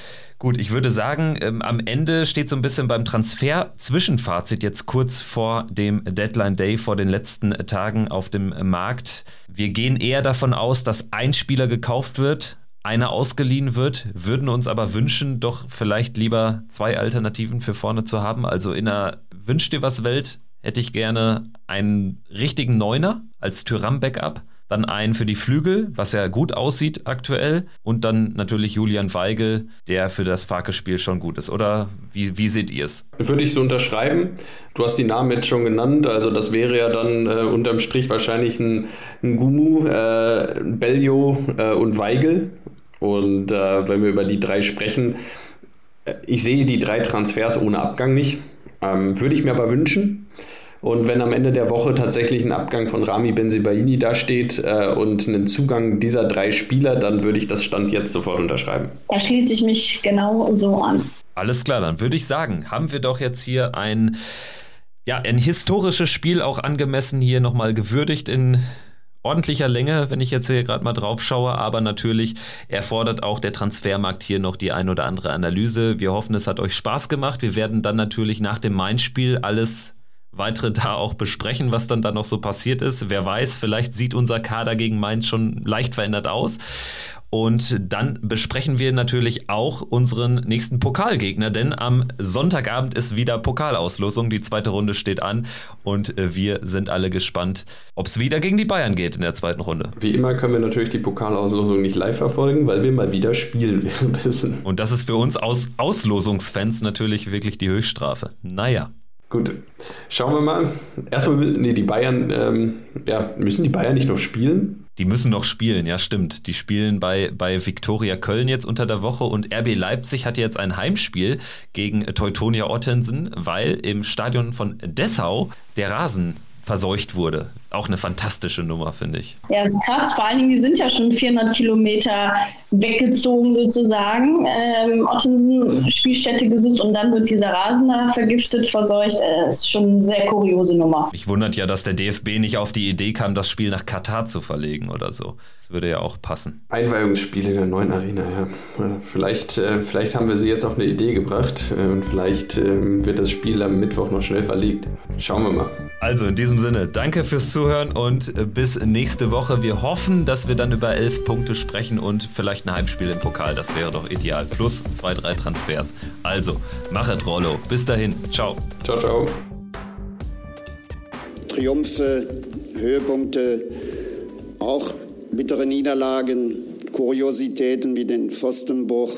Gut, ich würde sagen, ähm, am Ende steht so ein bisschen beim Transfer-Zwischenfazit jetzt kurz vor dem Deadline Day, vor den letzten Tagen auf dem Markt. Wir gehen eher davon aus, dass ein Spieler gekauft wird, einer ausgeliehen wird, würden uns aber wünschen, doch vielleicht lieber zwei Alternativen für vorne zu haben. Also in einer Wünsch dir was Welt hätte ich gerne einen richtigen Neuner als Tyram-Backup dann einen für die Flügel, was ja gut aussieht aktuell und dann natürlich Julian Weigel, der für das Farke-Spiel schon gut ist. Oder wie, wie seht ihr es? Würde ich so unterschreiben. Du hast die Namen jetzt schon genannt, also das wäre ja dann äh, unterm Strich wahrscheinlich ein, ein Gumu, äh, Bellio äh, und Weigel. Und äh, wenn wir über die drei sprechen, äh, ich sehe die drei Transfers ohne Abgang nicht. Ähm, würde ich mir aber wünschen. Und wenn am Ende der Woche tatsächlich ein Abgang von Rami Benzibaini dasteht äh, und einen Zugang dieser drei Spieler, dann würde ich das Stand jetzt sofort unterschreiben. Da schließe ich mich genau so an. Alles klar, dann würde ich sagen, haben wir doch jetzt hier ein, ja, ein historisches Spiel auch angemessen hier nochmal gewürdigt in ordentlicher Länge, wenn ich jetzt hier gerade mal drauf schaue, aber natürlich erfordert auch der Transfermarkt hier noch die ein oder andere Analyse. Wir hoffen, es hat euch Spaß gemacht. Wir werden dann natürlich nach dem Main-Spiel alles weitere da auch besprechen, was dann da noch so passiert ist. Wer weiß, vielleicht sieht unser Kader gegen Mainz schon leicht verändert aus. Und dann besprechen wir natürlich auch unseren nächsten Pokalgegner, denn am Sonntagabend ist wieder Pokalauslosung. Die zweite Runde steht an und äh, wir sind alle gespannt, ob es wieder gegen die Bayern geht in der zweiten Runde. Wie immer können wir natürlich die Pokalauslosung nicht live verfolgen, weil wir mal wieder spielen müssen. Und das ist für uns aus Auslosungsfans natürlich wirklich die Höchststrafe. Naja. Gut, schauen wir mal. Erstmal, nee, die Bayern, ähm, ja, müssen die Bayern nicht noch spielen? Die müssen noch spielen, ja stimmt. Die spielen bei, bei Viktoria Köln jetzt unter der Woche und RB Leipzig hat jetzt ein Heimspiel gegen Teutonia Ottensen, weil im Stadion von Dessau der Rasen verseucht wurde. Auch eine fantastische Nummer, finde ich. Ja, ist krass. Vor allen Dingen, die sind ja schon 400 Kilometer weggezogen sozusagen. Ähm, Ottensen Spielstätte gesucht und dann wird dieser Rasen da vergiftet, verseucht. Äh, ist schon eine sehr kuriose Nummer. Ich wundert ja, dass der DFB nicht auf die Idee kam, das Spiel nach Katar zu verlegen oder so. Das würde ja auch passen. Einweihungsspiel in der neuen Arena, ja. Vielleicht, äh, vielleicht haben wir sie jetzt auf eine Idee gebracht äh, und vielleicht äh, wird das Spiel am Mittwoch noch schnell verlegt. Schauen wir mal. Also in diesem Sinne, danke fürs Zuhören und äh, bis nächste Woche. Wir hoffen, dass wir dann über elf Punkte sprechen und vielleicht ein Heimspiel im Pokal. Das wäre doch ideal. Plus zwei, drei Transfers. Also, machet Rollo. Bis dahin. Ciao. Ciao, ciao. Triumphe, Höhepunkte, auch bittere Niederlagen, Kuriositäten wie den Pfostenbruch.